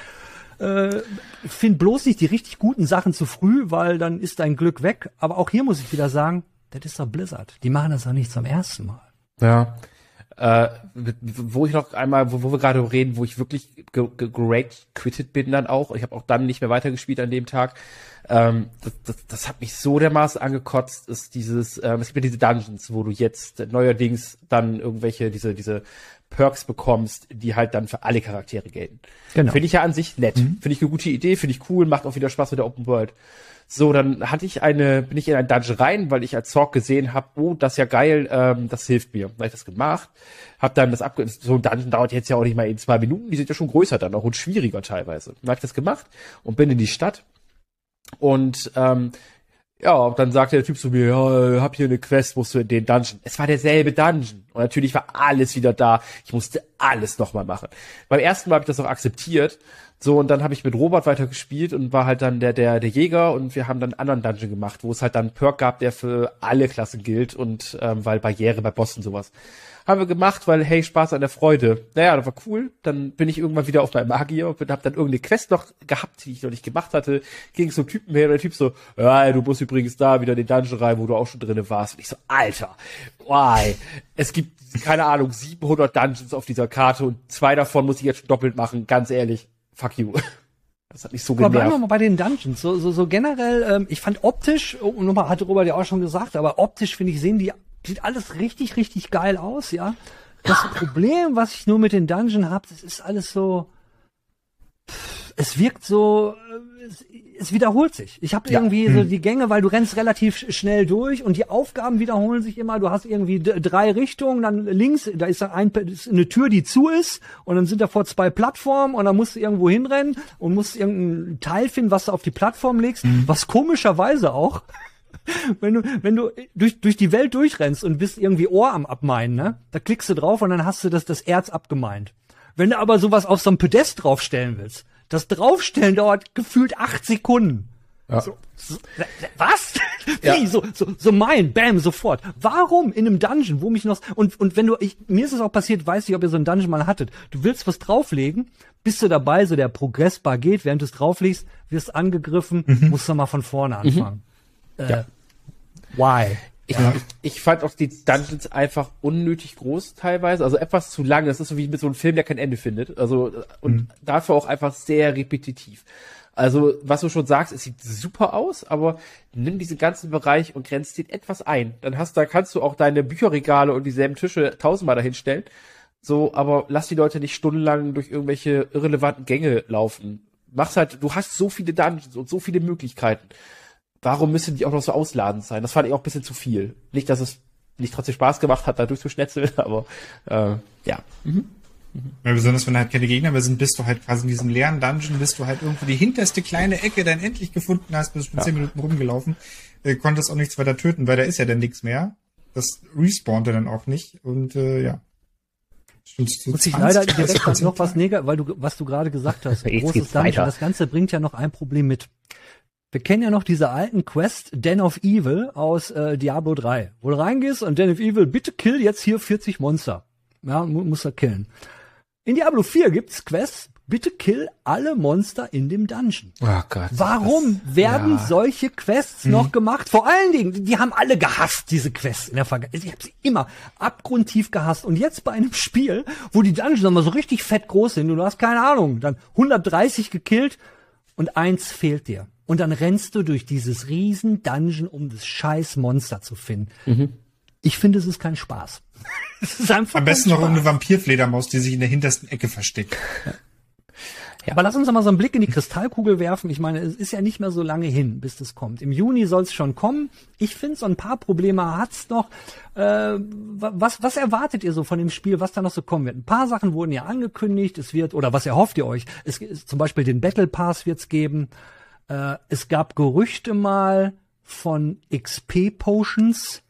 äh, find bloß nicht die richtig guten Sachen zu früh, weil dann ist dein Glück weg. Aber auch hier muss ich wieder sagen, Das ist doch Blizzard. Die machen das doch nicht zum ersten Mal. Ja. Äh, wo ich noch einmal, wo, wo wir gerade reden, wo ich wirklich great quitted bin dann auch. Ich habe auch dann nicht mehr weitergespielt an dem Tag. Ähm, das, das, das hat mich so dermaßen angekotzt, ist dieses, ähm, es gibt ja diese Dungeons, wo du jetzt neuerdings dann irgendwelche, diese, diese Perks bekommst, die halt dann für alle Charaktere gelten. Genau. Finde ich ja an sich nett. Mhm. Finde ich eine gute Idee, finde ich cool, macht auch wieder Spaß mit der Open World. So, dann hatte ich eine, bin ich in ein Dungeon rein, weil ich als Zorg gesehen habe, oh, das ist ja geil, ähm, das hilft mir. Dann habe ich das gemacht, habe dann das abge... So ein Dungeon dauert jetzt ja auch nicht mal in zwei Minuten, die sind ja schon größer dann auch und schwieriger teilweise. Dann habe ich das gemacht und bin in die Stadt und ähm, ja, dann sagte der Typ zu mir, ja, hab hier eine Quest, musst du in den Dungeon. Es war derselbe Dungeon. Und natürlich war alles wieder da. Ich musste alles nochmal machen. Beim ersten Mal habe ich das auch akzeptiert. So, und dann habe ich mit Robert weiter gespielt und war halt dann der, der, der Jäger und wir haben dann einen anderen Dungeon gemacht, wo es halt dann einen Perk gab, der für alle Klassen gilt und ähm, weil Barriere bei Bossen sowas. Haben wir gemacht, weil, hey, Spaß an der Freude. Naja, das war cool. Dann bin ich irgendwann wieder auf meinem Magier und hab dann irgendeine Quest noch gehabt, die ich noch nicht gemacht hatte. Ging so Typen her und der Typ so, ja, du musst übrigens da wieder in den Dungeon rein, wo du auch schon drinne warst. Und ich so, Alter, why? Es gibt, keine Ahnung, 700 Dungeons auf dieser Karte und zwei davon muss ich jetzt schon doppelt machen, ganz ehrlich. Fuck you. Das hat mich so genervt. Aber bleiben wir mal bei den Dungeons. So, so, so generell, ähm, ich fand optisch, und nochmal hatte Robert ja auch schon gesagt, aber optisch finde ich, sehen die sieht alles richtig, richtig geil aus, ja. Das Problem, was ich nur mit den Dungeon habe, das ist alles so. Es wirkt so, es, es wiederholt sich. Ich habe ja. irgendwie hm. so die Gänge, weil du rennst relativ schnell durch und die Aufgaben wiederholen sich immer. Du hast irgendwie drei Richtungen, dann links, da ist ein, eine Tür, die zu ist und dann sind da vor zwei Plattformen und dann musst du irgendwo hinrennen und musst irgendein Teil finden, was du auf die Plattform legst, hm. was komischerweise auch wenn du, wenn du durch, durch die Welt durchrennst und bist irgendwie Ohr am Abmeinen, ne? Da klickst du drauf und dann hast du das, das Erz abgemeint. Wenn du aber sowas auf so einem Podest draufstellen willst, das Draufstellen dauert gefühlt acht Sekunden. Ja. So, so, was? Ja. Wie, so, so, so mein, bam, sofort. Warum in einem Dungeon, wo mich noch, und, und wenn du, ich, mir ist es auch passiert, weiß ich, ob ihr so einen Dungeon mal hattet. Du willst was drauflegen, bist du dabei, so der Progressbar geht, während du es drauflegst, wirst angegriffen, mhm. musst du mal von vorne mhm. anfangen. Mhm. Äh, ja. Why? Ich, ja. ich, ich, fand auch die Dungeons einfach unnötig groß teilweise, also etwas zu lang. Das ist so wie mit so einem Film, der kein Ende findet. Also und mhm. dafür auch einfach sehr repetitiv. Also was du schon sagst, es sieht super aus, aber nimm diesen ganzen Bereich und grenzt ihn etwas ein. Dann hast da kannst du auch deine Bücherregale und dieselben Tische tausendmal dahinstellen. So, aber lass die Leute nicht stundenlang durch irgendwelche irrelevanten Gänge laufen. Mach's halt, du hast so viele Dungeons und so viele Möglichkeiten warum müssen die auch noch so ausladend sein? Das fand ich auch ein bisschen zu viel. Nicht, dass es nicht trotzdem Spaß gemacht hat, da durchzuschnetzeln, aber äh, ja. Mhm. Mhm. Ja, besonders wenn halt keine Gegner mehr sind, bist du halt quasi in diesem leeren Dungeon, bis du halt irgendwo die hinterste kleine Ecke dann endlich gefunden hast, bist schon ja. zehn Minuten rumgelaufen, äh, konntest auch nichts weiter töten, weil da ist ja dann nichts mehr. Das respawnte dann auch nicht und äh, ja. Muss ich leider direkt noch was negativ, weil du, was du gerade gesagt hast, großes Dungeon, das Ganze bringt ja noch ein Problem mit. Wir kennen ja noch diese alten Quest Den of Evil aus äh, Diablo 3, wo du reingehst und Den of Evil, bitte kill jetzt hier 40 Monster. Ja, mu muss er killen. In Diablo 4 gibt's Quests, bitte kill alle Monster in dem Dungeon. Oh Gott. Warum das, werden ja. solche Quests mhm. noch gemacht? Vor allen Dingen, die haben alle gehasst, diese Quests in der Vergangenheit. Ich habe sie immer abgrundtief gehasst. Und jetzt bei einem Spiel, wo die Dungeons nochmal so richtig fett groß sind und du hast keine Ahnung, dann 130 gekillt und eins fehlt dir. Und dann rennst du durch dieses riesen Dungeon, um das scheiß Monster zu finden. Mhm. Ich finde, es ist kein Spaß. es ist einfach Am besten noch eine Vampirfledermaus, die sich in der hintersten Ecke versteckt. Ja. Ja. Aber lass uns mal so einen Blick in die Kristallkugel werfen. Ich meine, es ist ja nicht mehr so lange hin, bis das kommt. Im Juni soll es schon kommen. Ich finde, so ein paar Probleme hat's noch. Äh, was, was erwartet ihr so von dem Spiel, was da noch so kommen wird? Ein paar Sachen wurden ja angekündigt. Es wird, oder was erhofft ihr euch? Es, zum Beispiel den Battle Pass wird's geben. Äh, es gab Gerüchte mal von XP Potions.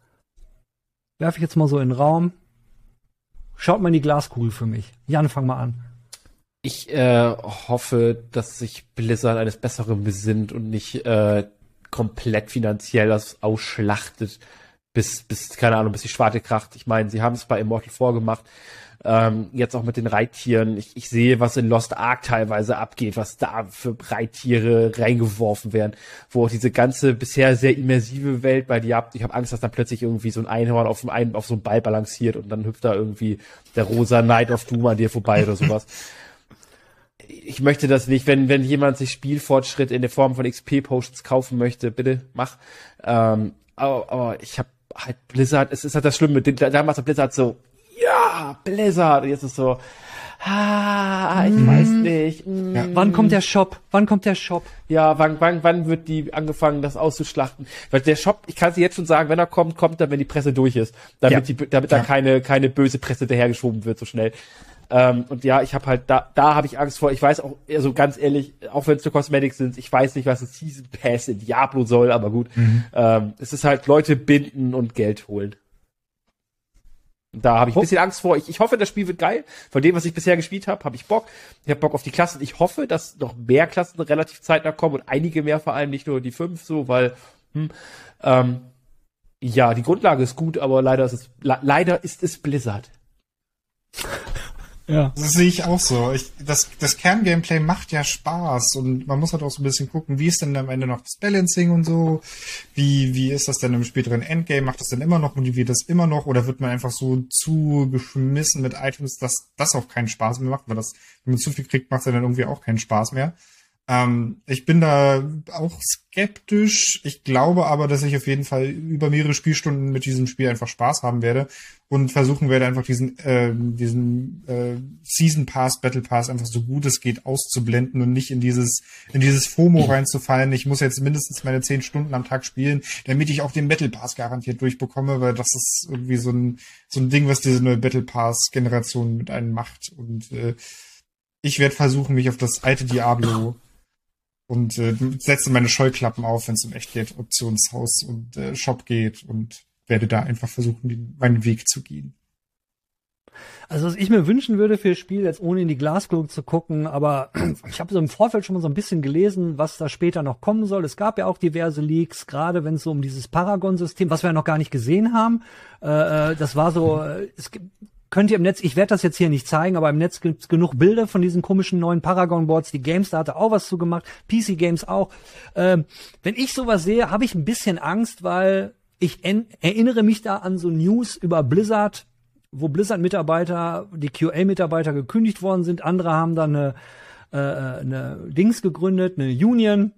Werfe ich jetzt mal so in den Raum. Schaut mal in die Glaskugel für mich. Jan, fang mal an. Ich äh, hoffe, dass sich Blizzard eines Besseren besinnt und nicht äh, komplett finanziell das ausschlachtet, bis, bis, keine Ahnung, bis die Schwarte kracht. Ich meine, sie haben es bei Immortal vorgemacht. Ähm, jetzt auch mit den Reittieren. Ich, ich sehe, was in Lost Ark teilweise abgeht, was da für Reittiere reingeworfen werden, wo auch diese ganze bisher sehr immersive Welt bei dir habt. Ich habe Angst, dass dann plötzlich irgendwie so ein Einhorn auf, einem, auf so einem Ball balanciert und dann hüpft da irgendwie der rosa Knight of Doom an dir vorbei oder sowas. ich möchte das nicht, wenn, wenn jemand sich Spielfortschritt in der Form von XP-Potions kaufen möchte, bitte mach. Ähm, aber, aber ich habe halt Blizzard, es ist halt das Schlimme, damals hat Blizzard so, ja, Blizzard, und jetzt ist so, ah, ich mm. weiß nicht. Mm. Ja. Wann kommt der Shop? Wann kommt der Shop? Ja, wann, wann, wann wird die angefangen, das auszuschlachten? Weil der Shop, ich kann sie jetzt schon sagen, wenn er kommt, kommt er, wenn die Presse durch ist, damit ja. die, damit ja. da keine, keine böse Presse dahergeschoben wird so schnell. Ähm, und ja, ich habe halt da, da habe ich Angst vor. Ich weiß auch, also ganz ehrlich, auch wenn es nur Cosmetics sind, ich weiß nicht, was ein Season Pass in Diablo soll, aber gut. Mhm. Ähm, es ist halt Leute binden und Geld holen. Da habe ich ein bisschen Angst vor. Ich, ich hoffe, das Spiel wird geil. Von dem, was ich bisher gespielt habe, habe ich Bock. Ich habe Bock auf die Klassen. Ich hoffe, dass noch mehr Klassen relativ zeitnah kommen und einige mehr, vor allem nicht nur die fünf, so, weil hm, ähm, ja, die Grundlage ist gut, aber leider ist es leider ist es Blizzard. Ja. Das sehe ich auch so. Ich, das, das Kerngameplay macht ja Spaß und man muss halt auch so ein bisschen gucken, wie ist denn am Ende noch das Balancing und so? Wie, wie ist das denn im späteren Endgame? Macht das denn immer noch? Motiviert das immer noch? Oder wird man einfach so zugeschmissen mit Items, dass das auch keinen Spaß mehr macht? Weil das, wenn man zu viel kriegt, macht es dann irgendwie auch keinen Spaß mehr. Ähm, ich bin da auch skeptisch. Ich glaube aber, dass ich auf jeden Fall über mehrere Spielstunden mit diesem Spiel einfach Spaß haben werde und versuchen werde, einfach diesen, äh, diesen äh, Season Pass, Battle Pass einfach so gut es geht auszublenden und nicht in dieses, in dieses FOMO reinzufallen. Ich muss jetzt mindestens meine zehn Stunden am Tag spielen, damit ich auch den Battle Pass garantiert durchbekomme, weil das ist irgendwie so ein, so ein Ding, was diese neue Battle Pass Generation mit einem macht. Und äh, ich werde versuchen, mich auf das alte Diablo und äh, setze meine Scheuklappen auf, wenn es um Echtgeld Optionshaus und äh, Shop geht und werde da einfach versuchen, den, meinen Weg zu gehen. Also was ich mir wünschen würde für das Spiel, jetzt ohne in die Glaskugel zu gucken, aber ich habe so im Vorfeld schon mal so ein bisschen gelesen, was da später noch kommen soll. Es gab ja auch diverse Leaks, gerade wenn es so um dieses Paragon-System, was wir ja noch gar nicht gesehen haben. Äh, äh das war so, äh, es gibt könnt ihr im Netz, ich werde das jetzt hier nicht zeigen, aber im Netz gibt's genug Bilder von diesen komischen neuen Paragon-Boards. Die GameStar hatte auch was zu gemacht, PC Games auch. Ähm, wenn ich sowas sehe, habe ich ein bisschen Angst, weil ich erinnere mich da an so News über Blizzard, wo Blizzard-Mitarbeiter, die QA-Mitarbeiter gekündigt worden sind. Andere haben dann eine, äh, eine Dings gegründet, eine Union.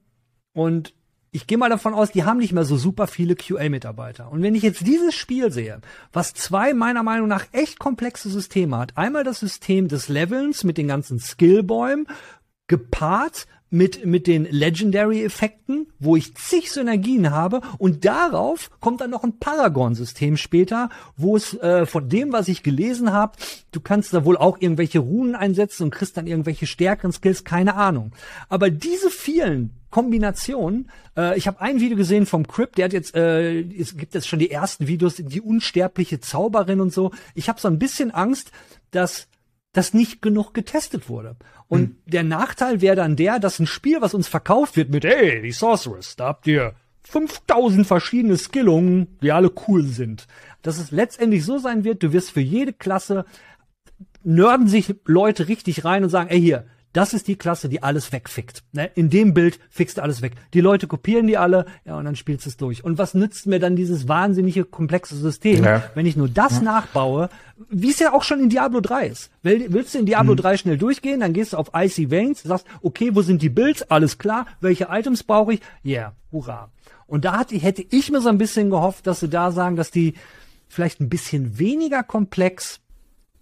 Und ich gehe mal davon aus, die haben nicht mehr so super viele QA-Mitarbeiter. Und wenn ich jetzt dieses Spiel sehe, was zwei meiner Meinung nach echt komplexe Systeme hat, einmal das System des Levelns mit den ganzen Skillbäumen, gepaart mit, mit den Legendary-Effekten, wo ich zig Synergien habe und darauf kommt dann noch ein Paragon-System später, wo es äh, von dem, was ich gelesen habe, du kannst da wohl auch irgendwelche Runen einsetzen und kriegst dann irgendwelche stärkeren Skills, keine Ahnung. Aber diese vielen Kombination. Äh, ich habe ein Video gesehen vom Crypt, der hat jetzt, äh, es gibt jetzt schon die ersten Videos, die unsterbliche Zauberin und so. Ich habe so ein bisschen Angst, dass das nicht genug getestet wurde. Und hm. der Nachteil wäre dann der, dass ein Spiel, was uns verkauft wird mit, hey, die Sorceress, da habt ihr 5000 verschiedene Skillungen, die alle cool sind. Dass es letztendlich so sein wird, du wirst für jede Klasse nörden sich Leute richtig rein und sagen, ey hier, das ist die Klasse, die alles wegfickt. Ne? In dem Bild fixt alles weg. Die Leute kopieren die alle, ja, und dann spielst du es durch. Und was nützt mir dann dieses wahnsinnige komplexe System, ja. wenn ich nur das ja. nachbaue, wie es ja auch schon in Diablo 3 ist. Willst du in Diablo mhm. 3 schnell durchgehen, dann gehst du auf Icy Veins, sagst, okay, wo sind die Builds? Alles klar. Welche Items brauche ich? Yeah, hurra. Und da hatte, hätte ich mir so ein bisschen gehofft, dass sie da sagen, dass die vielleicht ein bisschen weniger komplex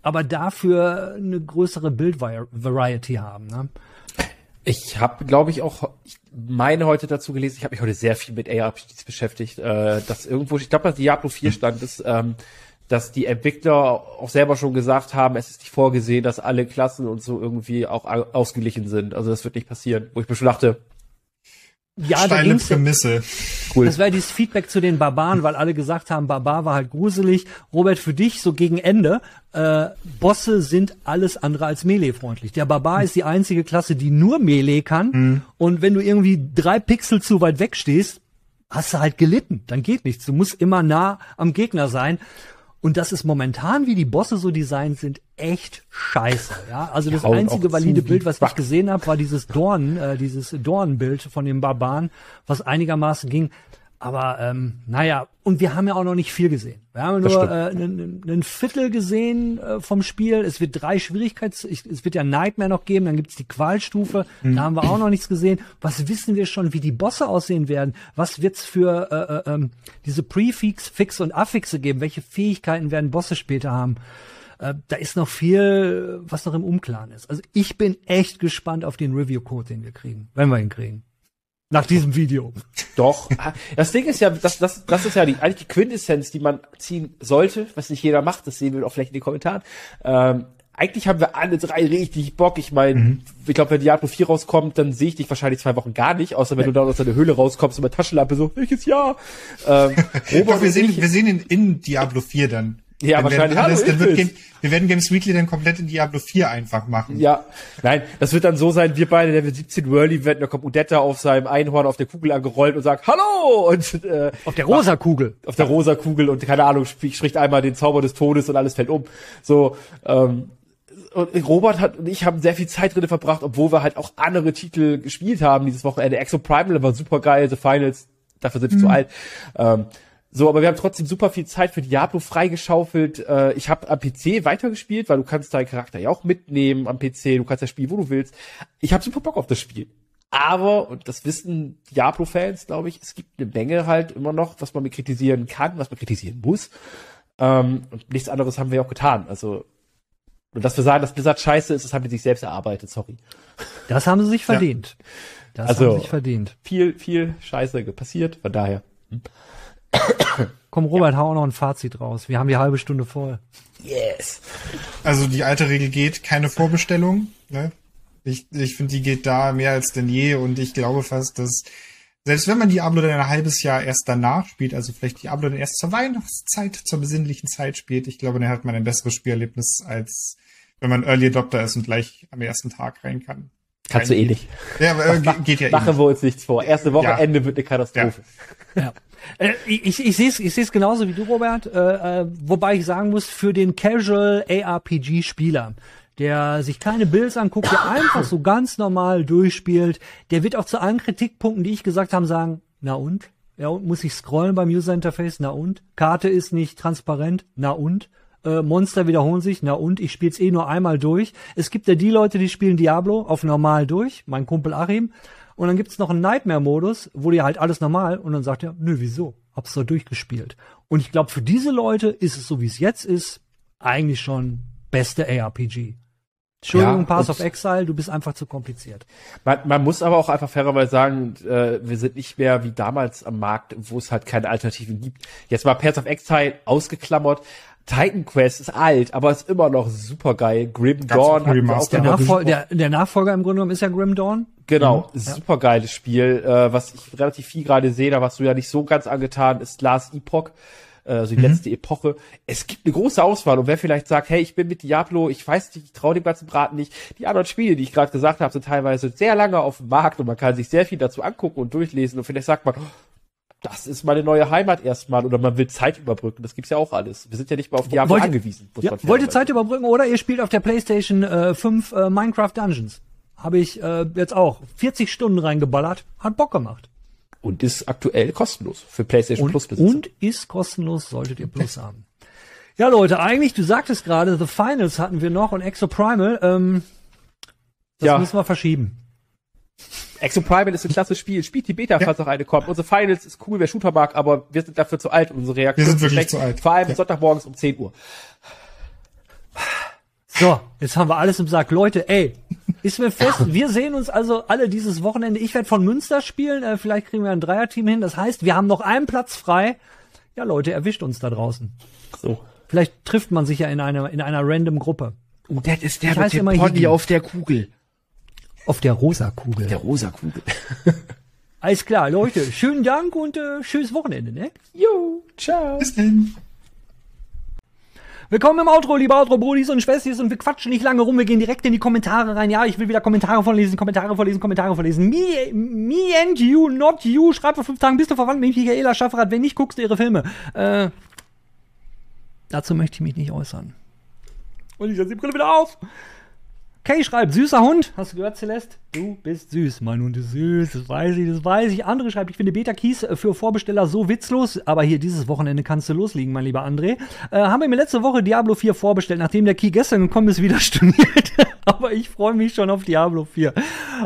aber dafür eine größere Bildvariety haben. Ne? Ich habe, glaube ich, auch, ich meine heute dazu gelesen, ich habe mich heute sehr viel mit ARPGs beschäftigt, äh, dass irgendwo, ich glaube, dass Diablo 4 stand ist, ähm, dass die Entwickler auch selber schon gesagt haben, es ist nicht vorgesehen, dass alle Klassen und so irgendwie auch ausgeglichen sind. Also das wird nicht passieren. Wo ich mir schon dachte, ja, da ging's, Prämisse. Cool. Das war dieses Feedback zu den Barbaren, weil alle gesagt haben, Barbar war halt gruselig. Robert, für dich so gegen Ende, äh, Bosse sind alles andere als Melee-freundlich. Der Barbar ist die einzige Klasse, die nur Melee kann. Mhm. Und wenn du irgendwie drei Pixel zu weit weg stehst, hast du halt gelitten. Dann geht nichts. Du musst immer nah am Gegner sein. Und das ist momentan, wie die Bosse so designt sind, echt scheiße. Ja, also das einzige valide Bild, was ich gesehen habe, war dieses Dorn, äh, dieses Dornbild von dem Barbaren, was einigermaßen ging. Aber ähm, naja, und wir haben ja auch noch nicht viel gesehen. Wir haben Das nur äh, einen Viertel gesehen äh, vom Spiel. Es wird drei Schwierigkeits, ich, es wird ja Nightmare noch geben, dann gibt's die Qualstufe, Mhm. da haben wir auch noch nichts gesehen. Was wissen wir schon, wie die Bosse aussehen werden? Was wird's für äh, äh, ähm, diese Prefix, Fix und Affixe geben? Welche Fähigkeiten werden Bosse später haben? Äh, da ist noch viel, was noch im Unklaren ist. Also ich bin echt gespannt auf den Review-Code, den wir kriegen, wenn wir ihn kriegen. Nach diesem Video. Doch. Das Ding ist ja, das, das, das ist ja die, eigentlich die Quintessenz, die man ziehen sollte, was nicht jeder macht, das sehen wir auch vielleicht in den Kommentaren. Ähm, eigentlich haben wir alle drei richtig Bock. Ich meine, ich glaube, wenn Diablo 4 rauskommt, dann sehe ich dich wahrscheinlich zwei Wochen gar nicht, außer wenn du da aus deiner Höhle rauskommst und mit Taschenlampe so, welches Jahr? Ähm, Doch, Robert wir und sehen, ich- wir sehen ihn in Diablo 4 dann. Ja, Dann wahrscheinlich. Werden alles, Hallo, dann wird Game, wir werden Games Weekly dann komplett in Diablo 4 einfach machen. Ja, nein, das wird dann so sein, wir beide Level 17 World Event, da kommt Udetta auf seinem Einhorn auf der Kugel angerollt und sagt Hallo und äh, Auf der rosa Kugel. auf der rosa Kugel und keine Ahnung, sp- spricht einmal den Zauber des Todes und alles fällt um. So, ähm, und Robert hat und ich haben sehr viel Zeit drin verbracht, obwohl wir halt auch andere Titel gespielt haben dieses Wochenende. Exo Primal war super geil, The Finals, dafür sind wir zu alt. Ähm, so, aber wir haben trotzdem super viel Zeit für Diablo freigeschaufelt. Äh, ich habe am PC weitergespielt, weil du kannst deinen Charakter ja auch mitnehmen am PC. Du kannst ja spielen, wo du willst. Ich habe super Bock auf das Spiel. Aber, und das wissen Diablo-Fans, glaube ich, es gibt eine Menge halt immer noch, was man mit kritisieren kann, was man kritisieren muss. Ähm, und nichts anderes haben wir auch getan. Also, und dass wir sagen, dass Blizzard scheiße ist, das haben die sich selbst erarbeitet, sorry. Das haben sie sich verdient. Das Also- haben sie sich verdient. Viel, viel Scheiße passiert, von daher. Komm, Robert, hau auch noch ein Fazit raus. Wir haben die halbe Stunde voll. Yes. Also die alte Regel geht, keine Vorbestellung. Ne? Ich, ich finde, die geht da mehr als denn je und ich glaube fast, dass selbst wenn man Diablo dann ein halbes Jahr erst danach spielt, also vielleicht Diablo dann erst zur Weihnachtszeit, zur besinnlichen Zeit spielt, ich glaube, dann hat man ein besseres Spielerlebnis, als wenn man Early Adopter ist und gleich am ersten Tag rein kann. Kannst du eh nicht. Ja, aber äh, ge- geht ja eh Machen nicht. wir uns nichts vor. Erste Woche, Ja. Ende wird eine Katastrophe. Ja. Äh, ich ich, ich sehe es ich seh's genauso wie du, Robert. Äh, äh, wobei ich sagen muss, für den Casual ARPG-Spieler, der sich keine Builds anguckt, der einfach so ganz normal durchspielt, der wird auch zu allen Kritikpunkten, die ich gesagt habe, sagen, na und? Ja, und muss ich scrollen beim User Interface? Na und? Karte ist nicht transparent? Na und? Äh, Monster wiederholen sich, na und, ich spiel's eh nur einmal durch. Es gibt ja die Leute, die spielen Diablo auf normal durch, mein Kumpel Achim. Und dann gibt's noch einen Nightmare-Modus, wo die halt alles normal und dann sagt er, nö, wieso? Hab's doch durchgespielt. Und ich glaube, für diese Leute ist es so, wie es jetzt ist, eigentlich schon beste ARPG. Entschuldigung, Ja, Pass of Exile, du bist einfach zu kompliziert. Man, man muss aber auch einfach fairerweise sagen, äh, wir sind nicht mehr wie damals am Markt, wo es halt keine Alternativen gibt. Jetzt mal Path of Exile ausgeklammert. Titan Quest ist alt, aber ist immer noch super geil. Grim auch Dawn. Der, Nachfol der, der Nachfolger im Grunde genommen ist ja Grim Dawn. Genau, super geiles Spiel, äh, was ich relativ viel gerade sehe, da warst du ja nicht so ganz angetan, ist Last Epoch, äh, also die letzte Epoche. Es gibt eine große Auswahl und wer vielleicht sagt, hey, ich bin mit Diablo, ich weiß nicht, ich traue dem ganzen Braten nicht. Die anderen Spiele, die ich gerade gesagt habe, sind teilweise sehr lange auf dem Markt und man kann sich sehr viel dazu angucken und durchlesen und vielleicht sagt man, oh, das ist meine neue Heimat erstmal oder man will Zeit überbrücken, das gibt's ja auch alles. Wir sind ja nicht mal auf Wollt ihr- angewiesen. Ja, wollt ihr Zeit überbrücken oder ihr spielt auf der PlayStation äh, 5 äh, Minecraft Dungeons. Habe ich äh, jetzt auch 40 Stunden reingeballert, hat Bock gemacht. Und ist aktuell kostenlos für PlayStation Und, Plus Besitzer. und ist kostenlos, solltet ihr Plus haben. Ja, Leute, eigentlich, du sagtest gerade, The Finals hatten wir noch und Exo Primal, ähm, das Ja. müssen wir verschieben. Exo Primal ist ein klasse Spiel. Spielt die Beta, falls noch eine kommt. Unsere Finals ist cool, wer Shooter mag, aber wir sind dafür zu alt und unsere Reaktion Wir sind wirklich schlecht. zu alt. Vor allem Ja. Sonntagmorgens um 10 Uhr. So, jetzt haben wir alles im Sack. Leute, ey, ist mir fest, wir sehen uns also alle dieses Wochenende. Ich werde von Münster spielen, äh, vielleicht kriegen wir ein Dreierteam hin. Das heißt, wir haben noch einen Platz frei. Ja, Leute, erwischt uns da draußen. So. Vielleicht trifft man sich ja in einer, in einer random Gruppe. Oh, das ist der Ich heiß immer Higi. auf der Kugel. Auf der rosa Kugel. Der rosa Kugel. Alles klar, Leute, schönen Dank und äh, schönes Wochenende, ne? Jo, ciao. Bis denn. Willkommen im Outro, liebe Outro-Brudis und Schwestis und wir quatschen nicht lange rum, wir gehen direkt in die Kommentare rein. Ja, ich will wieder Kommentare vorlesen, Kommentare vorlesen, Kommentare vorlesen. Me, me and you, not you. Schreibt vor fünf Tagen, bist du verwandt mit Michaela Schaffrath? Wenn nicht, guckst du ihre Filme. Äh, dazu möchte ich mich nicht äußern. Und ich setze die Brille wieder auf. Kay schreibt, süßer Hund. Hast du gehört, Celeste? Du bist süß. Mein Hund ist süß, das weiß ich, das weiß ich. Andere schreibt, ich finde Beta-Keys äh, für Vorbesteller so witzlos, aber hier dieses Wochenende kannst du loslegen, mein lieber André. Äh, haben wir mir letzte Woche Diablo 4 vorbestellt, nachdem der Key gestern gekommen ist, wieder storniert. aber ich freue mich schon auf Diablo 4.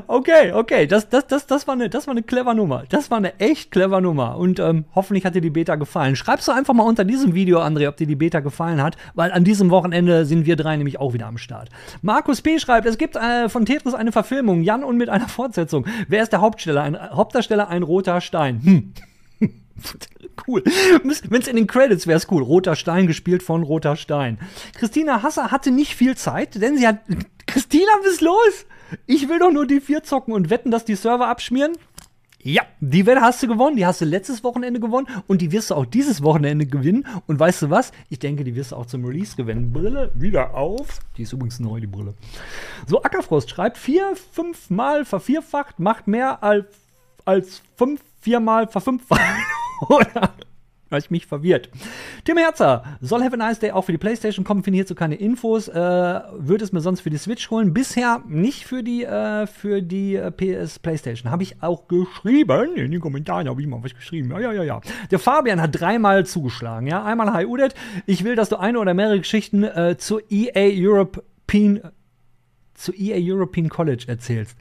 Okay, okay, das, das, das, das, war eine, das war eine clever Nummer. Das war eine echt clever Nummer. Und ähm, hoffentlich hat dir die Beta gefallen. Schreibst du einfach mal unter diesem Video, André, ob dir die Beta gefallen hat, weil an diesem Wochenende sind wir drei nämlich auch wieder am Start. Markus P. schreibt, es gibt äh, von Tetris eine Verfilmung. Jan und mit einer Fortsetzung. Wer ist der Hauptsteller? Ein, Hauptdarsteller ein roter Stein. Hm. cool. Wenn es in den Credits wäre es cool. Roter Stein gespielt von Roter Stein. Christina Hasser hatte nicht viel Zeit, denn sie hat. Christina, was ist los? Ich will doch nur die vier zocken und wetten, dass die Server abschmieren. Ja, die Wette hast du gewonnen, die hast du letztes Wochenende gewonnen und die wirst du auch dieses Wochenende gewinnen. Und weißt du was? Ich denke, die wirst du auch zum Release gewinnen. Brille wieder auf. Die ist übrigens neu, die Brille. So, Ackerfrost schreibt vier, fünf Mal vervierfacht, macht mehr als, als fünf, viermal verfünffacht. Oder? Weil ich mich verwirrt. Tim Herzer soll Have a Nice Day auch für die PlayStation kommen, finde hierzu keine Infos. Äh, Würde es mir sonst für die Switch holen. Bisher nicht für die, äh, für die äh, PS PlayStation. Habe ich auch geschrieben. In den Kommentaren habe ich mal was geschrieben. Ja, ja, ja, ja. Der Fabian hat dreimal zugeschlagen. Ja, einmal Hi Udet. Ich will, dass du eine oder mehrere Geschichten äh, zur EA European, zu EA European College erzählst.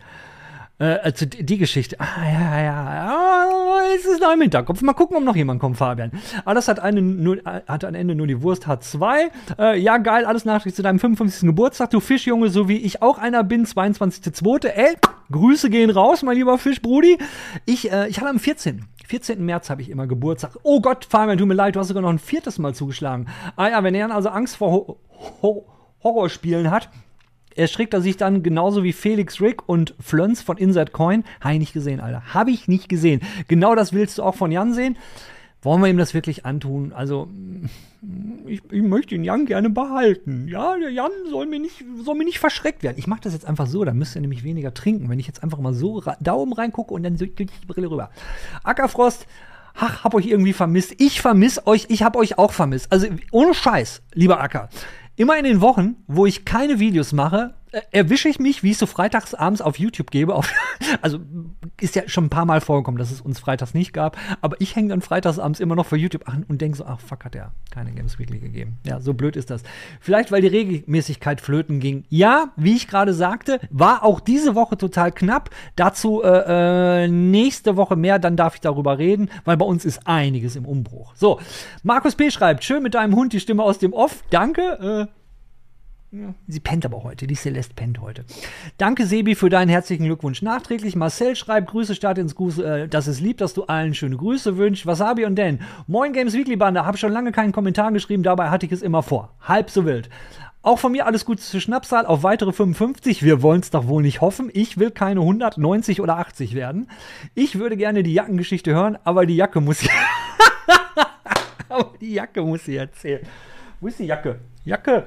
Äh, also die, Geschichte. Ah, ja, ja. Oh, es ist noch im Hinterkopf. Mal gucken, ob noch jemand kommt, Fabian. Aber das hat, eine, nur, hat am Ende nur die Wurst, hat zwei. Äh, ja, geil, alles Nachricht zu deinem 55. Geburtstag. Du Fischjunge, so wie ich auch einer bin, 22.2. Ey, Grüße gehen raus, mein lieber Fischbrudi. Ich, äh, ich hatte am 14. 14. März habe ich immer Geburtstag. Oh Gott, Fabian, tut mir leid, du hast sogar noch ein viertes Mal zugeschlagen. Ah ja, wenn er also Angst vor Ho Ho Horrorspielen hat, erschrickt er sich dann genauso wie Felix Rick und Flönz von Inside Coin. Habe ich nicht gesehen, Alter. Habe ich nicht gesehen. Genau das willst du auch von Jan sehen. Wollen wir ihm das wirklich antun? Also, ich, ich möchte den Jan gerne behalten. Ja, der Jan soll mir nicht, soll mir nicht verschreckt werden. Ich mache das jetzt einfach so, dann müsst ihr nämlich weniger trinken, wenn ich jetzt einfach mal so Daumen reingucke und dann so die Brille rüber. Ackerfrost, ach, hab euch irgendwie vermisst. Ich vermiss euch, ich hab euch auch vermisst. Also, ohne Scheiß, lieber Acker. Immer in den Wochen, wo ich keine Videos mache, erwische ich mich, wie ich so freitags abends auf YouTube gebe. Auf, also ist ja schon ein paar Mal vorgekommen, dass es uns freitags nicht gab. Aber ich hänge dann freitags abends immer noch vor YouTube an und denke so, ach fuck, hat er keine Games Weekly gegeben. Ja, so blöd ist das. Vielleicht, weil die Regelmäßigkeit flöten ging. Ja, wie ich gerade sagte, war auch diese Woche total knapp. Dazu äh, äh, nächste Woche mehr, dann darf ich darüber reden, weil bei uns ist einiges im Umbruch. So, Markus P. schreibt, schön mit deinem Hund die Stimme aus dem Off. Danke. Äh, Sie pennt aber heute, die Celeste pennt heute. Danke, Sebi, für deinen herzlichen Glückwunsch nachträglich. Marcel schreibt, Grüße, Start ins Gruß, äh, das ist lieb, dass du allen schöne Grüße wünschst. Wasabi und Dan. Moin Games Weekly Bande, hab schon lange keinen Kommentar geschrieben, dabei hatte ich es immer vor. Halb so wild. Auch von mir alles Gute zur Schnapszahl auf weitere 55. Wir wollen es doch wohl nicht hoffen. Ich will keine 190 oder 80 werden. Ich würde gerne die Jackengeschichte hören, aber die Jacke muss aber die Jacke muss sie erzählen. Wo ist die Jacke? Jacke.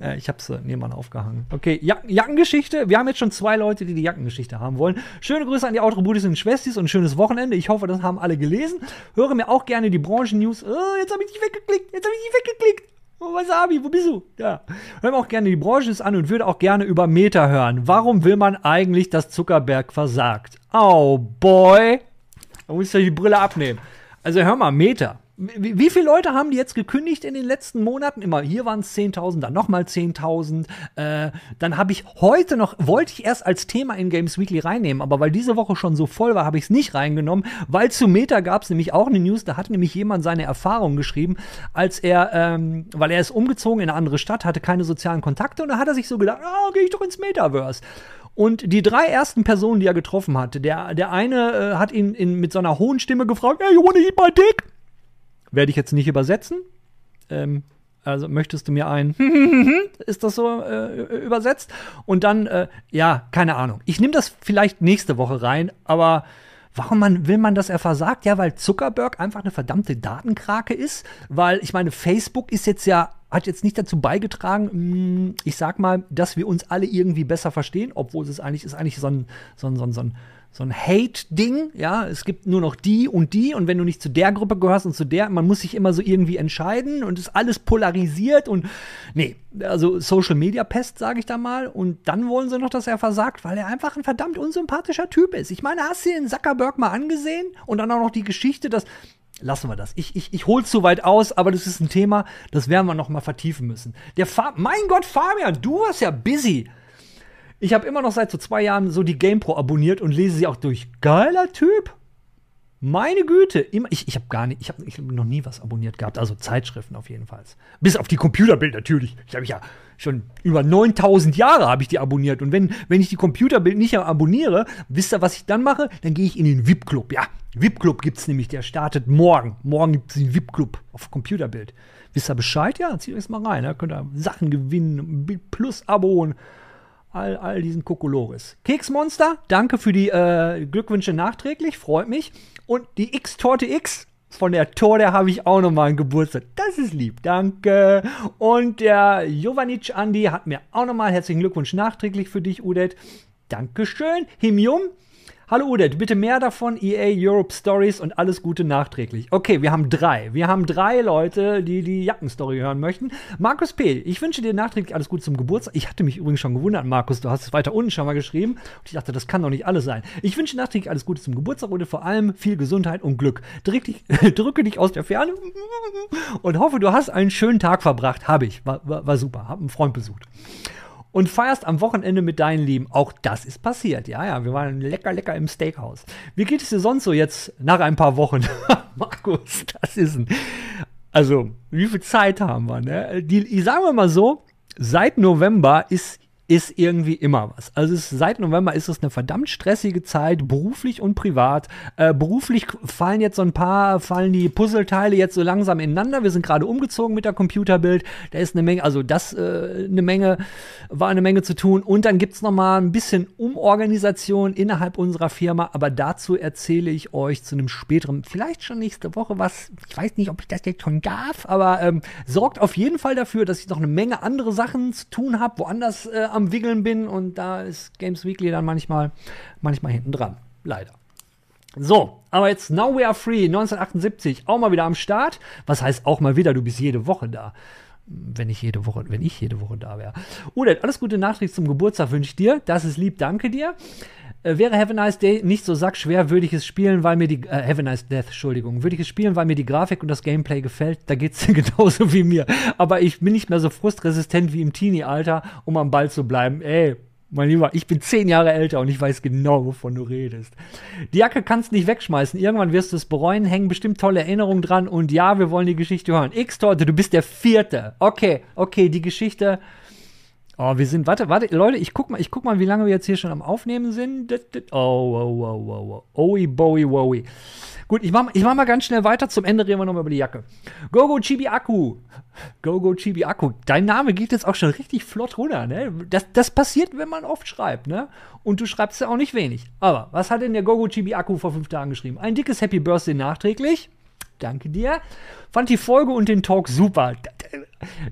Äh, ich habe sie nebenan aufgehangen. Okay, Jack Jackengeschichte. Wir haben jetzt schon zwei Leute, die die Jackengeschichte haben wollen. Schöne Grüße an die Autobudis und Schwestis und ein schönes Wochenende. Ich hoffe, das haben alle gelesen. Höre mir auch gerne die Branchen-News. Oh, jetzt habe ich dich weggeklickt. Jetzt habe ich dich weggeklickt. Oh, Wasabi, wo bist du? Ja. Hör mir auch gerne die Branchen an und würde auch gerne über Meta hören. Warum will man eigentlich, dass Zuckerberg versagt? Oh, boy. Da muss ich die Brille abnehmen. Also hör mal, Meta. Wie, wie, viele Leute haben die jetzt gekündigt in den letzten Monaten? Immer hier waren es 10.000, dann nochmal 10.000. Äh, dann habe ich heute noch, wollte ich erst als Thema in Games Weekly reinnehmen, aber weil diese Woche schon so voll war, habe ich es nicht reingenommen, weil zu Meta gab es nämlich auch eine News, da hat nämlich jemand seine Erfahrungen geschrieben, als er, ähm, weil er ist umgezogen in eine andere Stadt, hatte keine sozialen Kontakte und da hat er sich so gedacht, ah, gehe ich doch ins Metaverse. Und die drei ersten Personen, die er getroffen hatte, der, der eine äh, hat ihn in, mit so einer hohen Stimme gefragt, hey, you wanna eat my dick? Werde ich jetzt nicht übersetzen. Ähm, also möchtest du mir ein, ist das so äh, übersetzt? Und dann, äh, ja, keine Ahnung. Ich nehme das vielleicht nächste Woche rein, aber warum man, will man, dass er versagt? Ja, weil Zuckerberg einfach eine verdammte Datenkrake ist. Weil, ich meine, Facebook ist jetzt ja, hat jetzt nicht dazu beigetragen, hm, ich sag mal, dass wir uns alle irgendwie besser verstehen, obwohl es eigentlich ist eigentlich so ein, so ein, so ein, so ein so ein Hate-Ding, ja, es gibt nur noch die und die und wenn du nicht zu der Gruppe gehörst und zu der, man muss sich immer so irgendwie entscheiden und ist alles polarisiert und nee, also Social Media Pest, sage ich da mal und dann wollen sie noch, dass er versagt, weil er einfach ein verdammt unsympathischer Typ ist. Ich meine, hast du den Zuckerberg mal angesehen und dann auch noch die Geschichte, dass lassen wir das. Ich, ich, ich hole zu weit aus, aber das ist ein Thema, das werden wir noch mal vertiefen müssen. Der Fa mein Gott, Fabian, du warst ja busy. Ich habe immer noch seit so zwei Jahren so die GamePro abonniert und lese sie auch durch. Geiler Typ. Meine Güte, immer, ich, ich habe gar nicht, ich habe hab noch nie was abonniert gehabt, also Zeitschriften auf jeden Fall. Bis auf die Computerbild natürlich. Ich habe ja schon über 9000 Jahre habe ich die abonniert und wenn, wenn ich die Computerbild nicht abonniere, wisst ihr, was ich dann mache? Dann gehe ich in den VIP-Club. Ja, VIP-Club gibt es nämlich, der startet morgen. Morgen gibt es den VIP-Club auf Computerbild. Wisst ihr Bescheid? Ja, zieht euch mal rein. Da könnt ihr Sachen gewinnen, Plus Abo all, all diesen Kokolores. Keksmonster, danke für die äh, Glückwünsche nachträglich, freut mich. Und die X-Torte X von der Torte habe ich auch nochmal einen Geburtstag. Das ist lieb, danke. Und der Jovanic Andi hat mir auch nochmal herzlichen Glückwunsch nachträglich für dich, Udet. Dankeschön. Himium, Hallo Udet, bitte mehr davon, EA Europe Stories und alles Gute nachträglich. Okay, wir haben drei. Wir haben drei Leute, die die Jackenstory hören möchten. Markus P., ich wünsche dir nachträglich alles Gute zum Geburtstag. Ich hatte mich übrigens schon gewundert, Markus, du hast es weiter unten schon mal geschrieben. Und ich dachte, das kann doch nicht alles sein. Ich wünsche nachträglich alles Gute zum Geburtstag und vor allem viel Gesundheit und Glück. Drück dich, drücke dich aus der Ferne und hoffe, du hast einen schönen Tag verbracht. Habe ich. War, war, war super. Hab einen Freund besucht und feierst am Wochenende mit deinen Lieben. Auch das ist passiert. Ja, ja, wir waren lecker, lecker im Steakhouse. Wie geht es dir sonst so jetzt nach ein paar Wochen? Markus, das ist ein. Also, wie viel Zeit haben wir, ne? Die, ich sage mal so, seit November ist ist irgendwie immer was. Also es, seit November ist es eine verdammt stressige Zeit, beruflich und privat. Äh, beruflich fallen jetzt so ein paar, fallen die Puzzleteile jetzt so langsam ineinander. Wir sind gerade umgezogen mit der Computerbild. Da ist eine Menge, also das äh, eine Menge, war eine Menge zu tun. Und dann gibt's noch mal ein bisschen Umorganisation innerhalb unserer Firma. Aber dazu erzähle ich euch zu einem späteren, vielleicht schon nächste Woche was. Ich weiß nicht, ob ich das jetzt schon darf, aber ähm, sorgt auf jeden Fall dafür, dass ich noch eine Menge andere Sachen zu tun habe, woanders äh, am Wickeln bin und da ist Games Weekly dann manchmal, manchmal hinten dran. Leider. So, aber jetzt Now We Are Free 1978 auch mal wieder am Start. Was heißt auch mal wieder, du bist jede Woche da. Wenn ich jede Woche, wenn ich jede Woche da wäre. Udet, alles Gute Nachträge zum Geburtstag wünsche ich dir. Das ist lieb, danke dir. Äh, wäre Have a Nice Day nicht so sackschwer, würde ich es spielen, weil mir die, äh, Have Nice Death, Entschuldigung, würde ich es spielen, weil mir die Grafik und das Gameplay gefällt, da geht es genauso wie mir. Aber ich bin nicht mehr so frustresistent wie im Teenie-Alter, um am Ball zu bleiben. Ey, mein Lieber, ich bin zehn Jahre älter und ich weiß genau, wovon du redest. Die Jacke kannst nicht wegschmeißen. Irgendwann wirst du es bereuen, hängen bestimmt tolle Erinnerungen dran. Und ja, wir wollen die Geschichte hören. X-Torte, du bist der Vierte. Okay, okay, die Geschichte Oh, wir sind, warte, warte, Leute, ich guck mal, ich guck mal, wie lange wir jetzt hier schon am Aufnehmen sind. Oh, oh, oh, oh, oh, Owie, Bowie, Wowie. Gut, ich mach, ich mach mal ganz schnell weiter. Zum Ende reden wir nochmal über die Jacke. Gogo Chibi Akku. Gogo Chibi Akku. Dein Name geht jetzt auch schon richtig flott runter, ne? Das, das passiert, wenn man oft schreibt, ne? Und du schreibst ja auch nicht wenig. Aber, was hat denn der Gogo Chibi Akku vor fünf Tagen geschrieben? Ein dickes Happy Birthday nachträglich. Danke dir. Fand die Folge und den Talk super.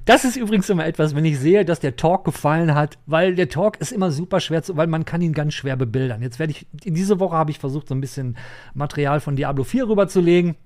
Das ist übrigens immer etwas, wenn ich sehe, dass der Talk gefallen hat, weil der Talk ist immer super schwer zu, weil man kann ihn ganz schwer bebildern. Jetzt werde ich, in dieser Woche habe ich versucht, so ein bisschen Material von Diablo 4 rüberzulegen.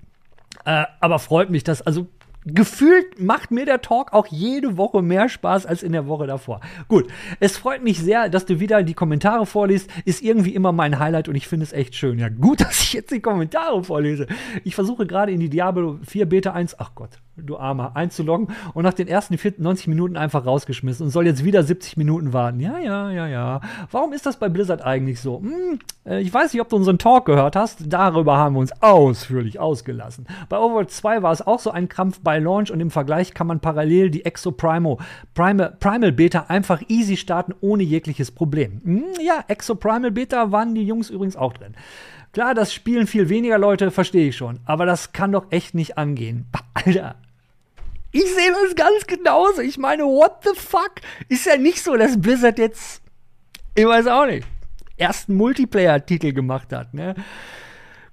Äh, aber freut mich, dass, also gefühlt macht mir der Talk auch jede Woche mehr Spaß als in der Woche davor. Gut, es freut mich sehr, dass du wieder die Kommentare vorliest. Ist irgendwie immer mein Highlight und ich finde es echt schön. Ja, gut, dass ich jetzt die Kommentare vorlese. Ich versuche gerade in die Diablo 4 Beta 1, ach Gott, du Armer, einzuloggen und nach den ersten 90 Minuten einfach rausgeschmissen und soll jetzt wieder 70 Minuten warten. Ja, ja, ja, ja. Warum ist das bei Blizzard eigentlich so? Hm, äh, ich weiß nicht, ob du unseren Talk gehört hast. Darüber haben wir uns ausführlich ausgelassen. Bei Overwatch 2 war es auch so ein Krampf bei Launch und im Vergleich kann man parallel die Exo Primo, Primal, Primal Beta einfach easy starten ohne jegliches Problem. Hm, ja, Exo Primal Beta waren die Jungs übrigens auch drin. Klar, das spielen viel weniger Leute, verstehe ich schon. Aber das kann doch echt nicht angehen. Alter, ich sehe das ganz genauso. Ich meine, what the fuck? Ist ja nicht so, dass Blizzard jetzt, ich weiß auch nicht, ersten Multiplayer-Titel gemacht hat, ne?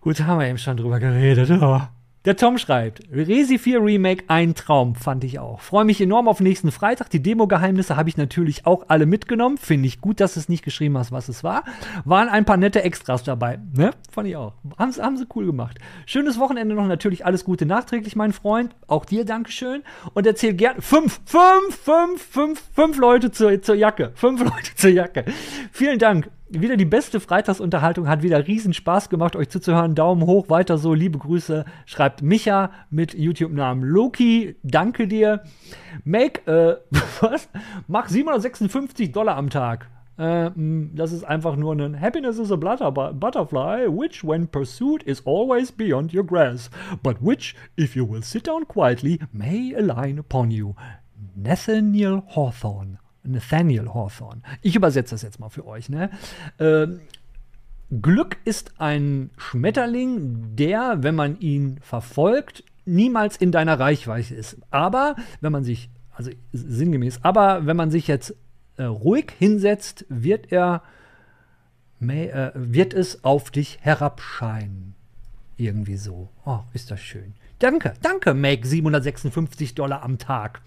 Gut, haben wir eben schon drüber geredet. Oh. Der Tom schreibt, Resi 4 Remake, ein Traum, fand ich auch. Freue mich enorm auf nächsten Freitag. Die Demo-Geheimnisse habe ich natürlich auch alle mitgenommen. Finde ich gut, dass du es nicht geschrieben hast, was es war. Waren ein paar nette Extras dabei. Ne? Fand ich auch. Haben, haben sie cool gemacht. Schönes Wochenende noch. Natürlich alles Gute nachträglich, mein Freund. Auch dir Dankeschön. Und erzähl gerne. Fünf, fünf, fünf, fünf, fünf Leute zur, zur Jacke. Fünf Leute zur Jacke. Vielen Dank wieder die beste Freitagsunterhaltung, hat wieder riesen Spaß gemacht, euch zuzuhören. Daumen hoch, weiter so, liebe Grüße, schreibt Micha mit YouTube-Namen Loki, danke dir. Make, äh, was? Mach 756 Dollar am Tag. Äh, das ist einfach nur ein Happiness is a butterfly, which when pursued is always beyond your grasp, but which, if you will sit down quietly, may align upon you. Nathaniel Hawthorne. Nathaniel Hawthorne. Ich übersetze das jetzt mal für euch. Ne? Ähm, Glück ist ein Schmetterling, der, wenn man ihn verfolgt, niemals in deiner Reichweite ist. Aber wenn man sich, also sinngemäß, aber wenn man sich jetzt äh, ruhig hinsetzt, wird er, äh, wird es auf dich herabscheinen. Irgendwie so. Oh, ist das schön. Danke, danke, Make 756 Dollar am Tag.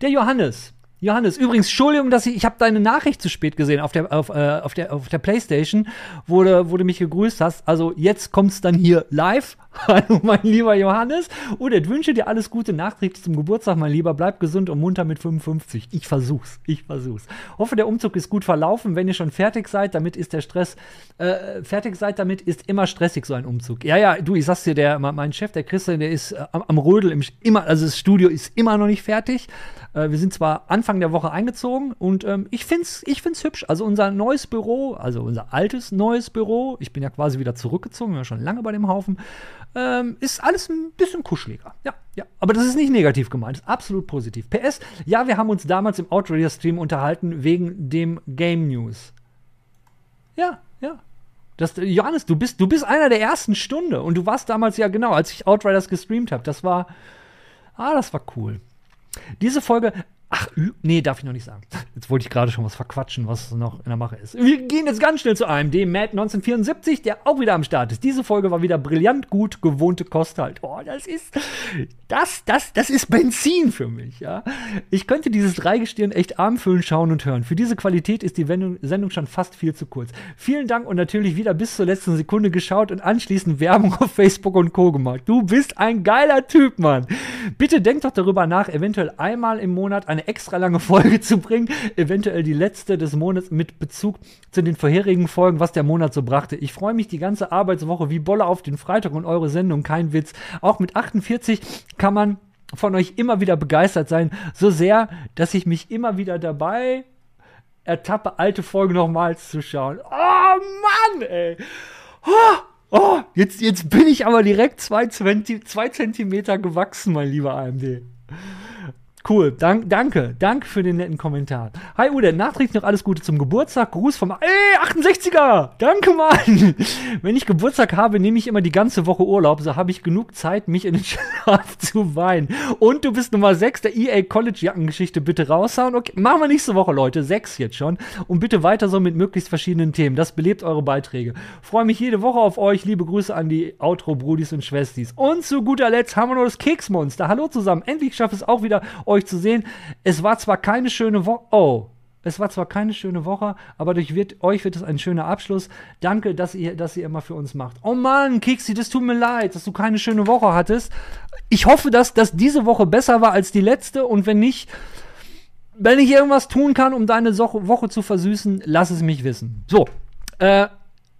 Der Johannes Johannes, übrigens, Entschuldigung, dass ich, ich habe deine Nachricht zu spät gesehen auf der, auf, äh, auf der, auf der Playstation, wo du, wo du mich gegrüßt hast. Also jetzt kommt's dann hier live. Hallo, mein lieber Johannes. Und ich wünsche dir alles Gute nachträglich zum Geburtstag, mein Lieber. Bleib gesund und munter mit 55. Ich versuch's, ich versuch's. Hoffe, der Umzug ist gut verlaufen. Wenn ihr schon fertig seid, damit ist der Stress, äh, fertig seid damit, ist immer stressig so ein Umzug. Ja, ja, du, ich sag's dir, der, mein Chef, der Christian, der ist äh, am, am Rödel, im, immer, also das Studio ist immer noch nicht fertig. Äh, wir sind zwar Anfang der Woche eingezogen und ähm, ich finde es ich find's hübsch. Also unser neues Büro, also unser altes neues Büro, ich bin ja quasi wieder zurückgezogen, wir waren schon lange bei dem Haufen, ähm, ist alles ein bisschen kuscheliger. Ja, ja. Aber das ist nicht negativ gemeint, ist absolut positiv. PS, ja, wir haben uns damals im Outrager-Stream unterhalten wegen dem Game News. Ja, ja. Das, Johannes, du bist, du bist einer der ersten Stunde und du warst damals ja genau, als ich Outriders gestreamt habe. Das war, ah, das war cool. Diese Folge Ach, nee, darf ich noch nicht sagen. Jetzt wollte ich gerade schon was verquatschen, was noch in der Mache ist. Wir gehen jetzt ganz schnell zu AMD Matt 1974, der auch wieder am Start ist. Diese Folge war wieder brillant gut, gewohnte Kost halt. Oh, das ist, das, das, das ist Benzin für mich, ja. Ich könnte dieses Dreigestirn echt armfüllen, schauen und hören. Für diese Qualität ist die Sendung schon fast viel zu kurz. Vielen Dank und natürlich wieder bis zur letzten Sekunde geschaut und anschließend Werbung auf Facebook und Co. gemacht. Du bist ein geiler Typ, Mann. Bitte denk doch darüber nach, eventuell einmal im Monat eine extra lange Folge zu bringen. Eventuell die letzte des Monats mit Bezug zu den vorherigen Folgen, was der Monat so brachte. Ich freue mich die ganze Arbeitswoche wie Bolle auf den Freitag und eure Sendung. Kein Witz. Auch mit 48 kann man von euch immer wieder begeistert sein. So sehr, dass ich mich immer wieder dabei ertappe, alte Folgen nochmals zu schauen. Oh Mann, ey. Oh. Oh, jetzt, jetzt bin ich aber direkt zwei, Zentimeter gewachsen, mein lieber AMD. Cool, Dank, danke, danke für den netten Kommentar. Hi Ude, nachträglich noch alles Gute zum Geburtstag. Gruß vom ey, 68er. Danke, Mann. Wenn ich Geburtstag habe, nehme ich immer die ganze Woche Urlaub, so habe ich genug Zeit, mich in den Schlaf zu weinen. Und du bist Nummer 6 der EA College Jackengeschichte bitte raushauen. Okay, machen wir nächste Woche, Leute. Sechs jetzt schon. Und bitte weiter so mit möglichst verschiedenen Themen. Das belebt eure Beiträge. Freue mich jede Woche auf euch. Liebe Grüße an die Outro-Brudis und Schwestis. Und zu guter Letzt haben wir noch das Keksmonster. Hallo zusammen. Endlich schaffe es auch wieder, euch euch zu sehen. Es war zwar keine schöne Woche. Oh. Es war zwar keine schöne Woche, aber durch wird, euch wird es ein schöner Abschluss. Danke, dass ihr, dass ihr immer für uns macht. Oh Mann, Kiksi, das tut mir leid, dass du keine schöne Woche hattest. Ich hoffe, dass, dass diese Woche besser war als die letzte und wenn nicht, wenn ich irgendwas tun kann, um deine Woche zu versüßen, lass es mich wissen. So, äh,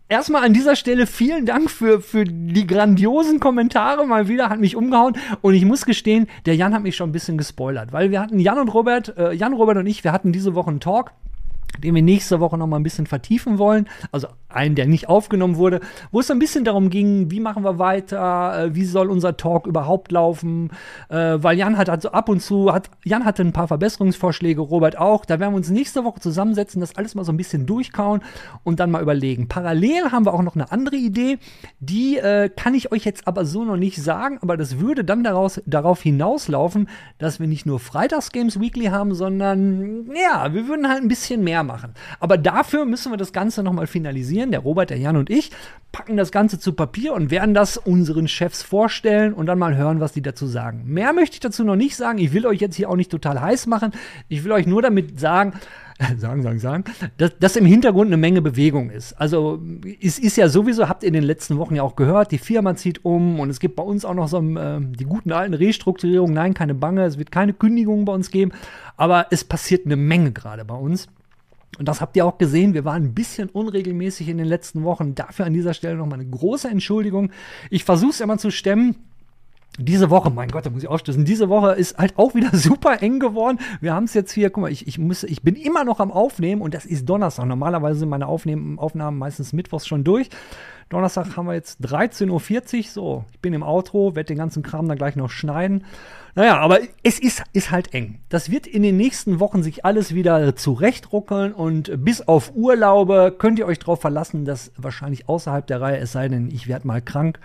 Erstmal an dieser Stelle vielen Dank für, für die grandiosen Kommentare. Mal wieder hat mich umgehauen. Und ich muss gestehen, der Jan hat mich schon ein bisschen gespoilert, weil wir hatten Jan und Robert, äh, Jan, Robert und ich, wir hatten diese Woche einen Talk den wir nächste Woche noch mal ein bisschen vertiefen wollen. Also einen, der nicht aufgenommen wurde, wo es ein bisschen darum ging, wie machen wir weiter, äh, wie soll unser Talk überhaupt laufen, äh, weil Jan hat also ab und zu, hat, Jan hatte ein paar Verbesserungsvorschläge, Robert auch. Da werden wir uns nächste Woche zusammensetzen, das alles mal so ein bisschen durchkauen und dann mal überlegen. Parallel haben wir auch noch eine andere Idee, die äh, kann ich euch jetzt aber so noch nicht sagen, aber das würde dann daraus, darauf hinauslaufen, dass wir nicht nur Freitags Games Weekly haben, sondern ja, wir würden halt ein bisschen mehr machen. Aber dafür müssen wir das Ganze nochmal finalisieren. Der Robert, der Jan und ich packen das Ganze zu Papier und werden das unseren Chefs vorstellen und dann mal hören, was die dazu sagen. Mehr möchte ich dazu noch nicht sagen. Ich will euch jetzt hier auch nicht total heiß machen. Ich will euch nur damit sagen, sagen, sagen, sagen, dass, dass im Hintergrund eine Menge Bewegung ist. Also es ist ja sowieso, habt ihr in den letzten Wochen ja auch gehört, die Firma zieht um und es gibt bei uns auch noch so äh, die guten alten Restrukturierungen. Nein, keine Bange, es wird keine Kündigungen bei uns geben, aber es passiert eine Menge gerade bei uns. Und das habt ihr auch gesehen. Wir waren ein bisschen unregelmäßig in den letzten Wochen. Dafür an dieser Stelle nochmal eine große Entschuldigung. Ich versuche es immer zu stemmen. Diese Woche, mein Gott, da muss ich aufstößen. Diese Woche ist halt auch wieder super eng geworden. Wir haben es jetzt hier, guck mal, ich, ich, muss, ich bin immer noch am Aufnehmen und das ist Donnerstag. Normalerweise sind meine Aufnahmen meistens mittwochs schon durch. Donnerstag haben wir jetzt 13.40 Uhr. So, ich bin im Outro, werde den ganzen Kram dann gleich noch schneiden. Naja, aber es ist, ist halt eng. Das wird in den nächsten Wochen sich alles wieder zurechtruckeln und bis auf Urlaube könnt ihr euch darauf verlassen, dass wahrscheinlich außerhalb der Reihe, es sei denn, ich werde mal krank,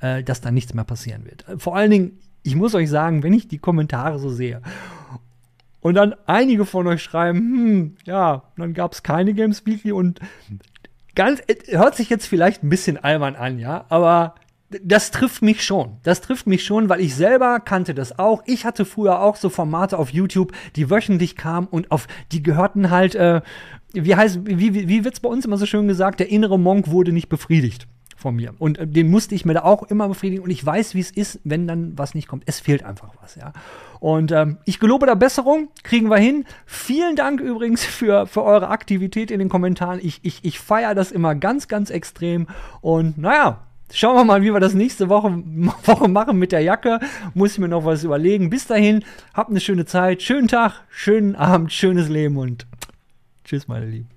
äh, dass da nichts mehr passieren wird. Vor allen Dingen, ich muss euch sagen, wenn ich die Kommentare so sehe und dann einige von euch schreiben, hm, ja, dann gab es keine Games Weekly und ganz, hört sich jetzt vielleicht ein bisschen albern an, ja, aber das trifft mich schon. Das trifft mich schon, weil ich selber kannte das auch. Ich hatte früher auch so Formate auf YouTube, die wöchentlich kamen und auf die gehörten halt, äh, wie heißt, wie, wie, wie wird's bei uns immer so schön gesagt, der innere Monk wurde nicht befriedigt von mir. Und äh, den musste ich mir da auch immer befriedigen. Und ich weiß, wie es ist, wenn dann was nicht kommt. Es fehlt einfach was, ja. Und ähm, ich gelobe da Besserung, kriegen wir hin. Vielen Dank übrigens für, für eure Aktivität in den Kommentaren. Ich, ich, ich feiere das immer ganz, ganz extrem. Und naja, Schauen wir mal, wie wir das nächste Woche, Woche machen mit der Jacke. Muss ich mir noch was überlegen. Bis dahin, habt eine schöne Zeit, schönen Tag, schönen Abend, schönes Leben und tschüss, meine Lieben.